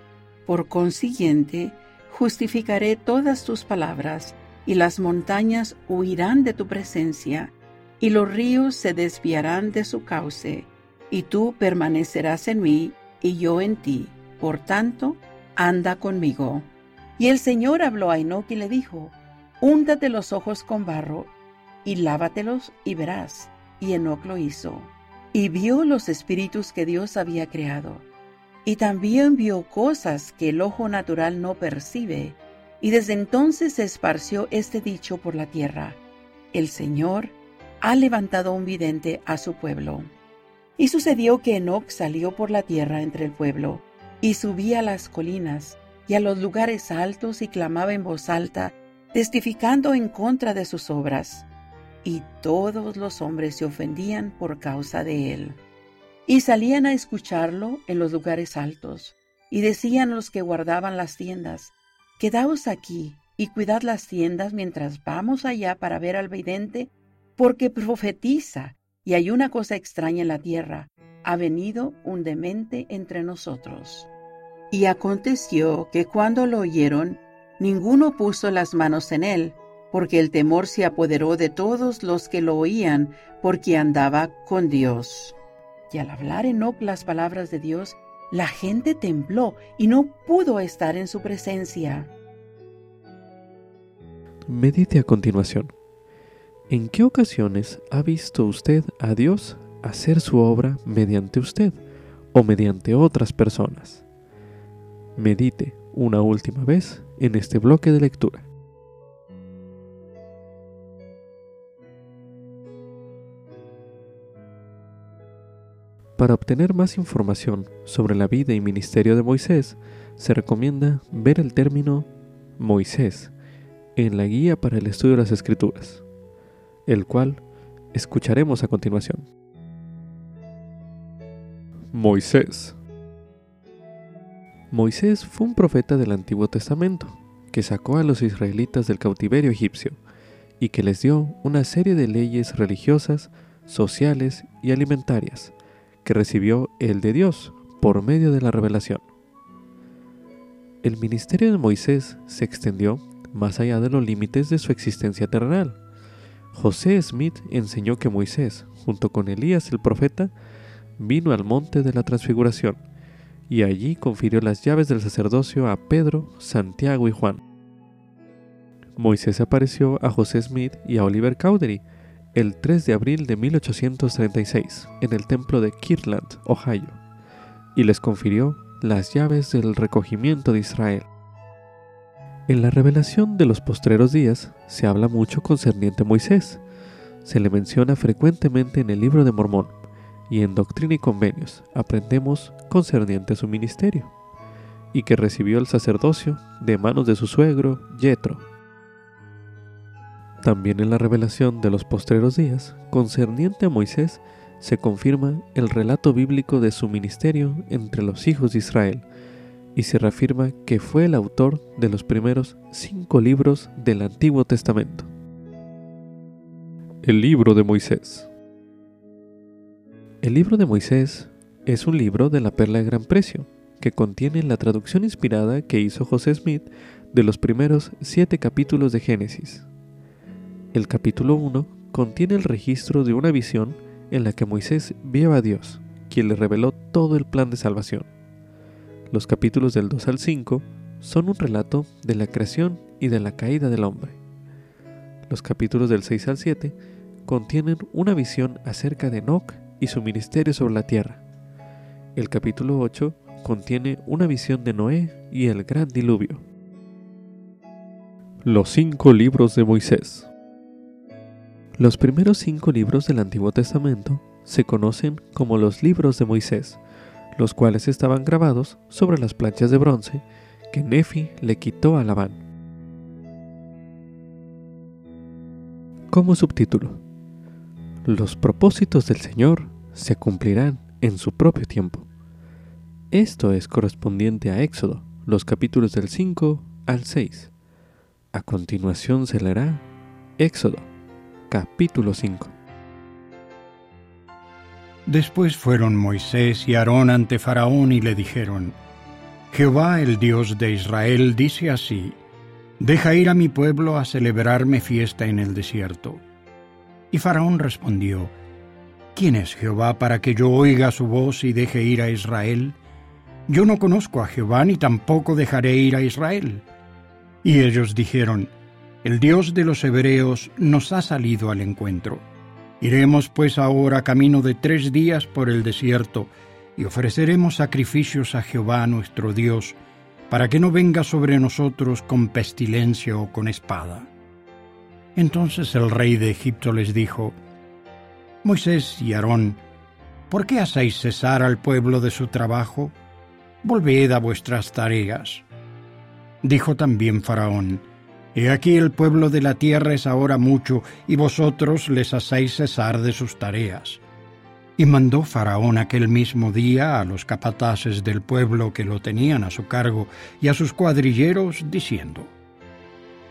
Por consiguiente, justificaré todas tus palabras, y las montañas huirán de tu presencia, y los ríos se desviarán de su cauce, y tú permanecerás en mí, y yo en ti. Por tanto, anda conmigo. Y el Señor habló a Enoch y le dijo, Úntate los ojos con barro y lávatelos y verás. Y Enoc lo hizo. Y vio los espíritus que Dios había creado. Y también vio cosas que el ojo natural no percibe. Y desde entonces se esparció este dicho por la tierra. El Señor ha levantado un vidente a su pueblo. Y sucedió que Enoch salió por la tierra entre el pueblo, y subía a las colinas y a los lugares altos y clamaba en voz alta, testificando en contra de sus obras. Y todos los hombres se ofendían por causa de él. Y salían a escucharlo en los lugares altos, y decían los que guardaban las tiendas, Quedaos aquí y cuidad las tiendas mientras vamos allá para ver al vidente, porque profetiza, y hay una cosa extraña en la tierra, ha venido un demente entre nosotros. Y aconteció que cuando lo oyeron, ninguno puso las manos en él, porque el temor se apoderó de todos los que lo oían, porque andaba con Dios. Y al hablar Enoch las palabras de Dios, la gente tembló y no pudo estar en su presencia. Medite a continuación. ¿En qué ocasiones ha visto usted a Dios hacer su obra mediante usted o mediante otras personas? Medite una última vez en este bloque de lectura. Para obtener más información sobre la vida y ministerio de Moisés, se recomienda ver el término Moisés en la guía para el estudio de las escrituras, el cual escucharemos a continuación. Moisés Moisés fue un profeta del Antiguo Testamento que sacó a los israelitas del cautiverio egipcio y que les dio una serie de leyes religiosas, sociales y alimentarias que recibió el de Dios por medio de la revelación. El ministerio de Moisés se extendió más allá de los límites de su existencia terrenal. José Smith enseñó que Moisés, junto con Elías el profeta, vino al monte de la transfiguración y allí confirió las llaves del sacerdocio a Pedro, Santiago y Juan. Moisés apareció a José Smith y a Oliver Cowdery, el 3 de abril de 1836 en el templo de Kirtland, Ohio, y les confirió las llaves del recogimiento de Israel. En la revelación de los postreros días se habla mucho concerniente a Moisés. Se le menciona frecuentemente en el libro de Mormón y en Doctrina y Convenios aprendemos concerniente a su ministerio y que recibió el sacerdocio de manos de su suegro Yetro también en la revelación de los postreros días, concerniente a Moisés, se confirma el relato bíblico de su ministerio entre los hijos de Israel y se reafirma que fue el autor de los primeros cinco libros del Antiguo Testamento. El libro de Moisés El libro de Moisés es un libro de la perla de gran precio, que contiene la traducción inspirada que hizo José Smith de los primeros siete capítulos de Génesis. El capítulo 1 contiene el registro de una visión en la que Moisés vio a Dios, quien le reveló todo el plan de salvación. Los capítulos del 2 al 5 son un relato de la creación y de la caída del hombre. Los capítulos del 6 al 7 contienen una visión acerca de Enoch y su ministerio sobre la tierra. El capítulo 8 contiene una visión de Noé y el gran diluvio. Los cinco libros de Moisés. Los primeros cinco libros del Antiguo Testamento se conocen como los libros de Moisés, los cuales estaban grabados sobre las planchas de bronce que Nefi le quitó a Labán. Como subtítulo, los propósitos del Señor se cumplirán en su propio tiempo. Esto es correspondiente a Éxodo, los capítulos del 5 al 6. A continuación se leerá Éxodo capítulo 5. Después fueron Moisés y Aarón ante Faraón y le dijeron, Jehová el Dios de Israel dice así, Deja ir a mi pueblo a celebrarme fiesta en el desierto. Y Faraón respondió, ¿Quién es Jehová para que yo oiga su voz y deje ir a Israel? Yo no conozco a Jehová ni tampoco dejaré ir a Israel. Y ellos dijeron, el Dios de los hebreos nos ha salido al encuentro. Iremos pues ahora camino de tres días por el desierto y ofreceremos sacrificios a Jehová nuestro Dios, para que no venga sobre nosotros con pestilencia o con espada. Entonces el rey de Egipto les dijo, Moisés y Aarón, ¿por qué hacéis cesar al pueblo de su trabajo? Volved a vuestras tareas. Dijo también Faraón, He aquí el pueblo de la tierra es ahora mucho, y vosotros les hacéis cesar de sus tareas. Y mandó Faraón aquel mismo día a los capataces del pueblo que lo tenían a su cargo y a sus cuadrilleros, diciendo,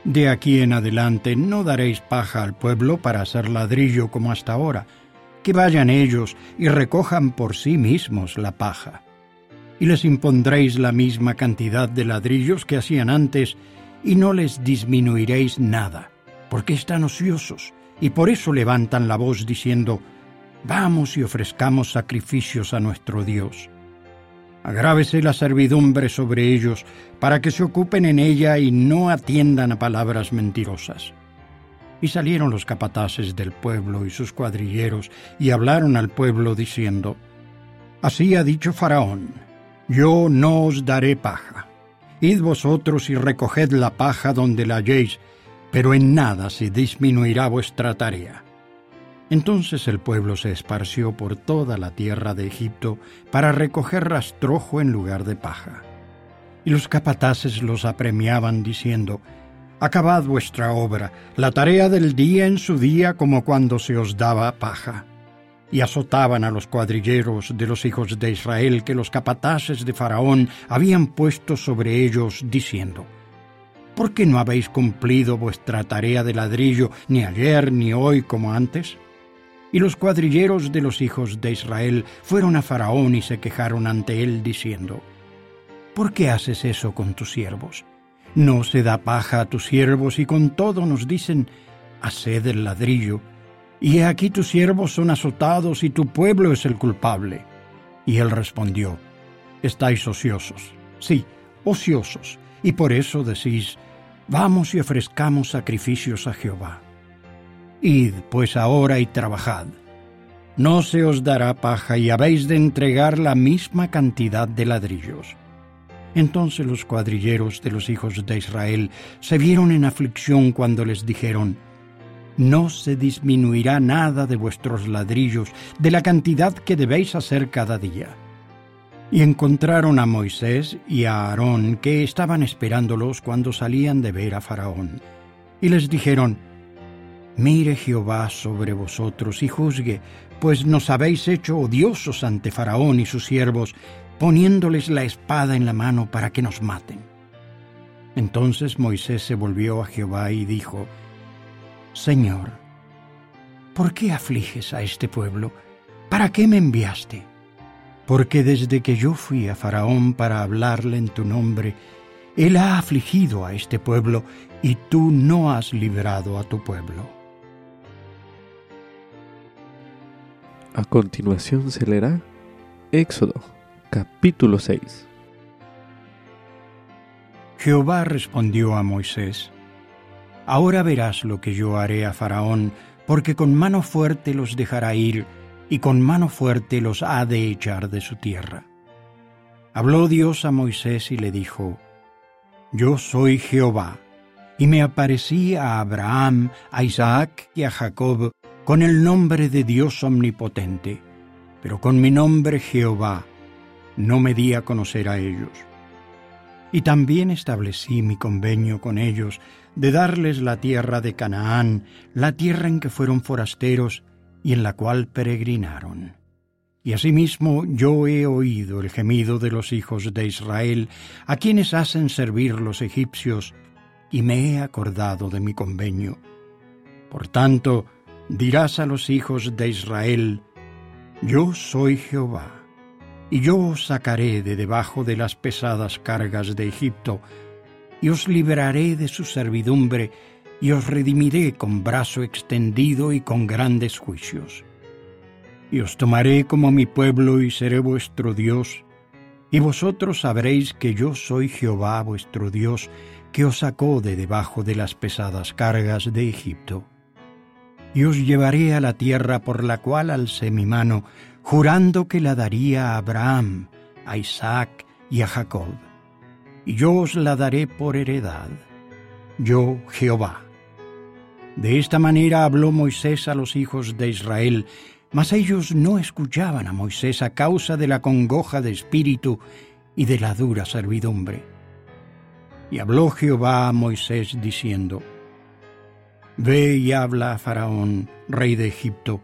De aquí en adelante no daréis paja al pueblo para hacer ladrillo como hasta ahora, que vayan ellos y recojan por sí mismos la paja. Y les impondréis la misma cantidad de ladrillos que hacían antes, y no les disminuiréis nada, porque están ociosos, y por eso levantan la voz diciendo, Vamos y ofrezcamos sacrificios a nuestro Dios. Agrávese la servidumbre sobre ellos, para que se ocupen en ella y no atiendan a palabras mentirosas. Y salieron los capataces del pueblo y sus cuadrilleros, y hablaron al pueblo diciendo, Así ha dicho Faraón, yo no os daré paja. Id vosotros y recoged la paja donde la halléis, pero en nada se disminuirá vuestra tarea. Entonces el pueblo se esparció por toda la tierra de Egipto para recoger rastrojo en lugar de paja. Y los capataces los apremiaban diciendo, Acabad vuestra obra, la tarea del día en su día como cuando se os daba paja y azotaban a los cuadrilleros de los hijos de Israel que los capataces de Faraón habían puesto sobre ellos, diciendo, ¿Por qué no habéis cumplido vuestra tarea de ladrillo ni ayer ni hoy como antes? Y los cuadrilleros de los hijos de Israel fueron a Faraón y se quejaron ante él, diciendo, ¿Por qué haces eso con tus siervos? No se da paja a tus siervos y con todo nos dicen, haced el ladrillo, y he aquí tus siervos son azotados y tu pueblo es el culpable. Y él respondió, estáis ociosos, sí, ociosos, y por eso decís, vamos y ofrezcamos sacrificios a Jehová. Id pues ahora y trabajad. No se os dará paja y habéis de entregar la misma cantidad de ladrillos. Entonces los cuadrilleros de los hijos de Israel se vieron en aflicción cuando les dijeron, no se disminuirá nada de vuestros ladrillos, de la cantidad que debéis hacer cada día. Y encontraron a Moisés y a Aarón, que estaban esperándolos cuando salían de ver a Faraón. Y les dijeron, Mire Jehová sobre vosotros y juzgue, pues nos habéis hecho odiosos ante Faraón y sus siervos, poniéndoles la espada en la mano para que nos maten. Entonces Moisés se volvió a Jehová y dijo, Señor, ¿por qué afliges a este pueblo? ¿Para qué me enviaste? Porque desde que yo fui a Faraón para hablarle en tu nombre, él ha afligido a este pueblo y tú no has librado a tu pueblo. A continuación se leerá Éxodo, capítulo 6. Jehová respondió a Moisés, Ahora verás lo que yo haré a Faraón, porque con mano fuerte los dejará ir, y con mano fuerte los ha de echar de su tierra. Habló Dios a Moisés y le dijo, Yo soy Jehová, y me aparecí a Abraham, a Isaac y a Jacob con el nombre de Dios omnipotente, pero con mi nombre Jehová no me di a conocer a ellos. Y también establecí mi convenio con ellos de darles la tierra de Canaán, la tierra en que fueron forasteros y en la cual peregrinaron. Y asimismo yo he oído el gemido de los hijos de Israel, a quienes hacen servir los egipcios, y me he acordado de mi convenio. Por tanto, dirás a los hijos de Israel, Yo soy Jehová y yo os sacaré de debajo de las pesadas cargas de Egipto, y os liberaré de su servidumbre, y os redimiré con brazo extendido y con grandes juicios. Y os tomaré como mi pueblo y seré vuestro Dios, y vosotros sabréis que yo soy Jehová vuestro Dios, que os sacó de debajo de las pesadas cargas de Egipto. Y os llevaré a la tierra por la cual alcé mi mano, jurando que la daría a Abraham, a Isaac y a Jacob. y yo os la daré por heredad. Yo, Jehová. De esta manera habló Moisés a los hijos de Israel, mas ellos no escuchaban a Moisés a causa de la congoja de espíritu y de la dura servidumbre. Y habló Jehová a Moisés diciendo, Ve y habla a Faraón, rey de Egipto,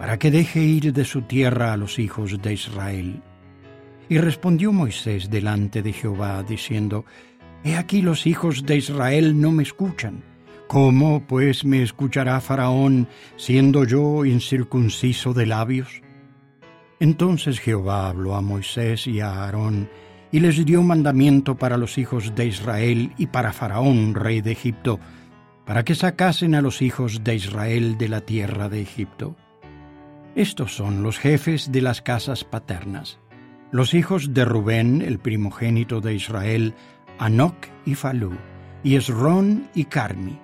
para que deje ir de su tierra a los hijos de Israel. Y respondió Moisés delante de Jehová, diciendo, He aquí los hijos de Israel no me escuchan. ¿Cómo, pues, me escuchará Faraón, siendo yo incircunciso de labios? Entonces Jehová habló a Moisés y a Aarón, y les dio mandamiento para los hijos de Israel y para Faraón, rey de Egipto, para que sacasen a los hijos de Israel de la tierra de Egipto. Estos son los jefes de las casas paternas. Los hijos de Rubén, el primogénito de Israel, Anoc y Falú, y Esrón y Carmi.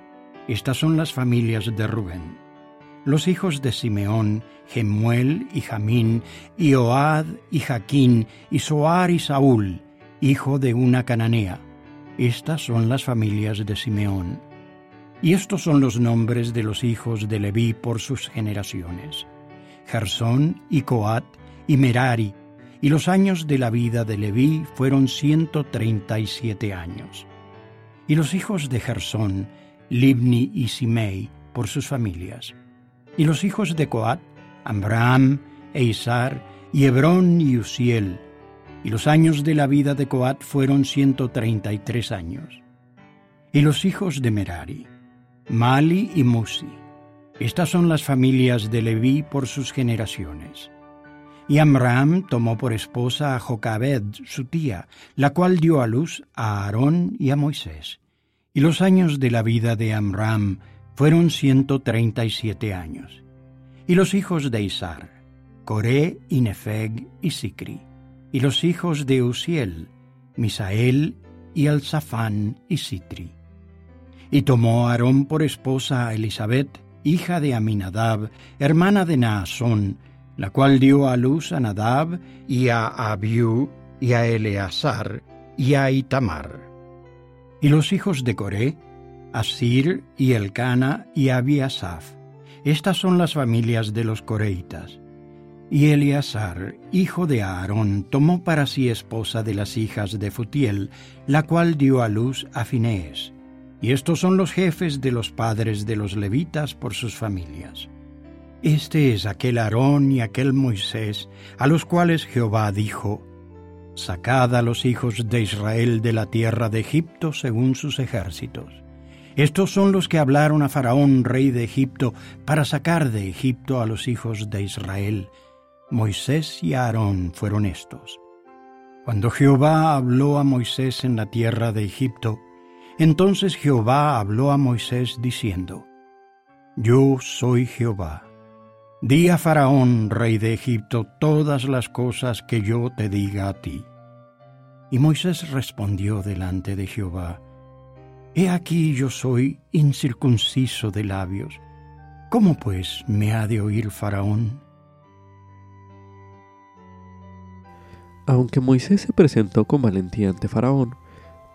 Estas son las familias de Rubén. Los hijos de Simeón, Gemuel y Jamín, y Oad y Jaquín, y Soar y Saúl, hijo de una cananea. Estas son las familias de Simeón. Y estos son los nombres de los hijos de Leví por sus generaciones. Gersón y Coat y Merari, y los años de la vida de Leví fueron ciento treinta y siete años. Y los hijos de Gersón, Libni y Simei, por sus familias. Y los hijos de Coat, Amram, Eisar, y Hebrón y Uziel. Y los años de la vida de Coat fueron ciento treinta y tres años. Y los hijos de Merari, Mali y Musi. Estas son las familias de Leví por sus generaciones. Y Amram tomó por esposa a Jocabed, su tía, la cual dio a luz a Aarón y a Moisés. Y los años de la vida de Amram fueron ciento treinta y siete años. Y los hijos de Isar, Coré y Nefeg y Sicri. Y los hijos de Uziel, Misael y Alzafán y Sitri. Y tomó Aarón por esposa a Elizabeth, hija de Aminadab, hermana de Naasón, la cual dio a luz a Nadab y a Abiú y a Eleazar y a Itamar. Y los hijos de Coré, Asir y Elcana y Abiasaf. Estas son las familias de los coreitas. Y Eleazar, hijo de Aarón, tomó para sí esposa de las hijas de Futiel, la cual dio a luz a Finés. Y estos son los jefes de los padres de los levitas por sus familias. Este es aquel Aarón y aquel Moisés, a los cuales Jehová dijo, Sacad a los hijos de Israel de la tierra de Egipto según sus ejércitos. Estos son los que hablaron a Faraón, rey de Egipto, para sacar de Egipto a los hijos de Israel. Moisés y Aarón fueron estos. Cuando Jehová habló a Moisés en la tierra de Egipto, entonces Jehová habló a Moisés diciendo, Yo soy Jehová Di a Faraón, rey de Egipto, todas las cosas que yo te diga a ti. Y Moisés respondió delante de Jehová, He aquí yo soy incircunciso de labios. ¿Cómo pues me ha de oír Faraón? Aunque Moisés se presentó con valentía ante Faraón,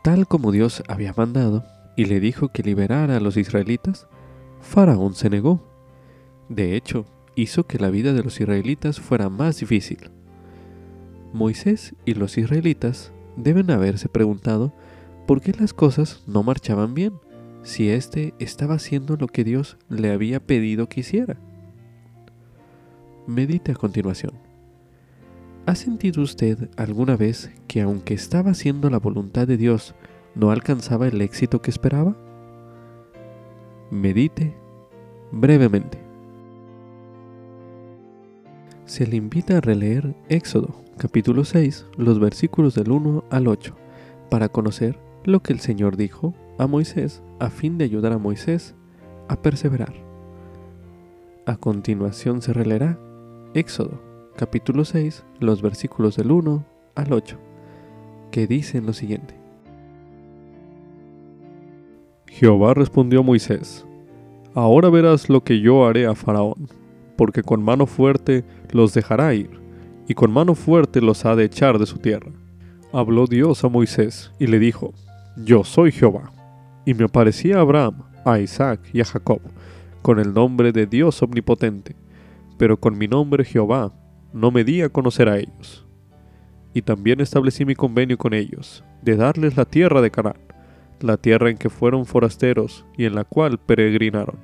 tal como Dios había mandado, y le dijo que liberara a los israelitas, Faraón se negó. De hecho, hizo que la vida de los israelitas fuera más difícil. Moisés y los israelitas deben haberse preguntado por qué las cosas no marchaban bien si éste estaba haciendo lo que Dios le había pedido que hiciera. Medite a continuación. ¿Ha sentido usted alguna vez que aunque estaba haciendo la voluntad de Dios, no alcanzaba el éxito que esperaba? Medite brevemente se le invita a releer Éxodo, capítulo 6, los versículos del 1 al 8, para conocer lo que el Señor dijo a Moisés a fin de ayudar a Moisés a perseverar. A continuación se releerá Éxodo, capítulo 6, los versículos del 1 al 8, que dicen lo siguiente. Jehová respondió a Moisés, Ahora verás lo que yo haré a Faraón porque con mano fuerte los dejará ir, y con mano fuerte los ha de echar de su tierra. habló Dios a Moisés y le dijo, Yo soy Jehová. Y me aparecía a Abraham, a Isaac y a Jacob, con el nombre de Dios omnipotente, pero con mi nombre Jehová no me di a conocer a ellos. Y también establecí mi convenio con ellos, de darles la tierra de Canaán, la tierra en que fueron forasteros y en la cual peregrinaron.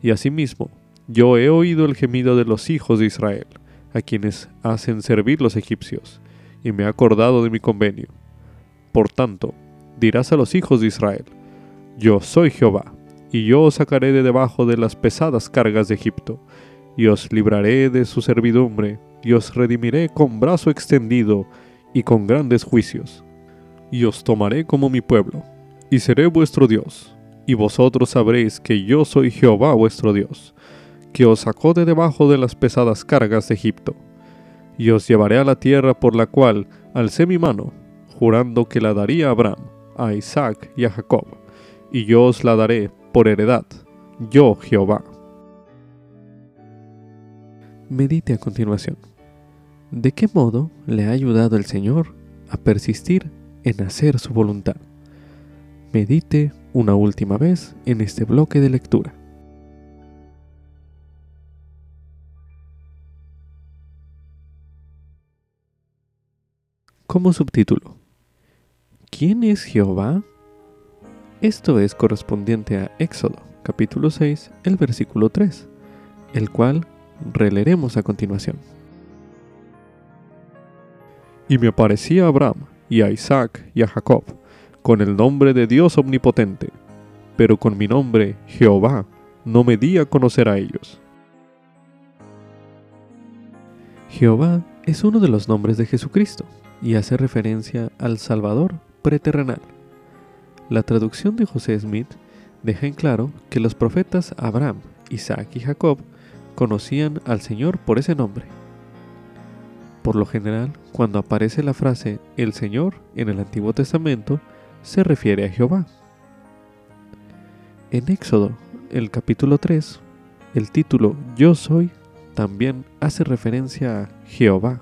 Y asimismo, yo he oído el gemido de los hijos de Israel, a quienes hacen servir los egipcios, y me he acordado de mi convenio. Por tanto, dirás a los hijos de Israel, Yo soy Jehová, y yo os sacaré de debajo de las pesadas cargas de Egipto, y os libraré de su servidumbre, y os redimiré con brazo extendido y con grandes juicios, y os tomaré como mi pueblo, y seré vuestro Dios, y vosotros sabréis que yo soy Jehová vuestro Dios, que os sacó de debajo de las pesadas cargas de Egipto. Y os llevaré a la tierra por la cual alcé mi mano, jurando que la daría a Abraham, a Isaac y a Jacob, y yo os la daré por heredad, yo Jehová. Medite a continuación. ¿De qué modo le ha ayudado el Señor a persistir en hacer su voluntad? Medite una última vez en este bloque de lectura. como subtítulo. ¿Quién es Jehová? Esto es correspondiente a Éxodo, capítulo 6, el versículo 3, el cual releeremos a continuación. Y me aparecía Abraham, y a Isaac, y a Jacob, con el nombre de Dios omnipotente, pero con mi nombre, Jehová, no me di a conocer a ellos. Jehová es uno de los nombres de Jesucristo, y hace referencia al Salvador preterrenal. La traducción de José Smith deja en claro que los profetas Abraham, Isaac y Jacob conocían al Señor por ese nombre. Por lo general, cuando aparece la frase el Señor en el Antiguo Testamento, se refiere a Jehová. En Éxodo, el capítulo 3, el título Yo soy también hace referencia a Jehová.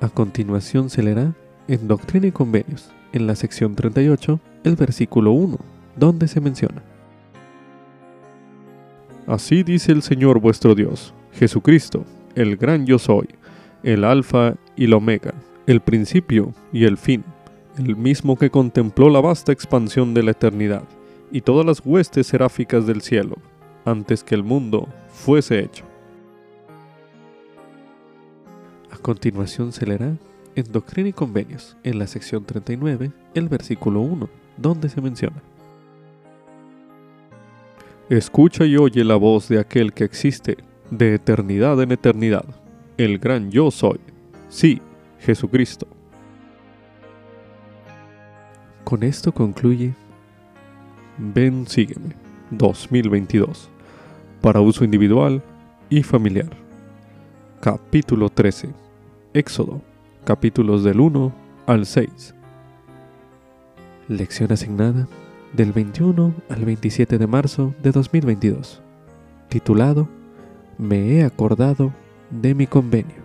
A continuación se leerá en Doctrina y Convenios, en la sección 38, el versículo 1, donde se menciona. Así dice el Señor vuestro Dios, Jesucristo, el gran yo soy, el alfa y el omega, el principio y el fin, el mismo que contempló la vasta expansión de la eternidad y todas las huestes seráficas del cielo, antes que el mundo fuese hecho. A continuación se leerá en Doctrina y Convenios, en la sección 39, el versículo 1, donde se menciona. Escucha y oye la voz de aquel que existe de eternidad en eternidad, el gran yo soy, sí, Jesucristo. Con esto concluye Ven, sígueme 2022, para uso individual y familiar. Capítulo 13 Éxodo, capítulos del 1 al 6. Lección asignada del 21 al 27 de marzo de 2022, titulado Me he acordado de mi convenio.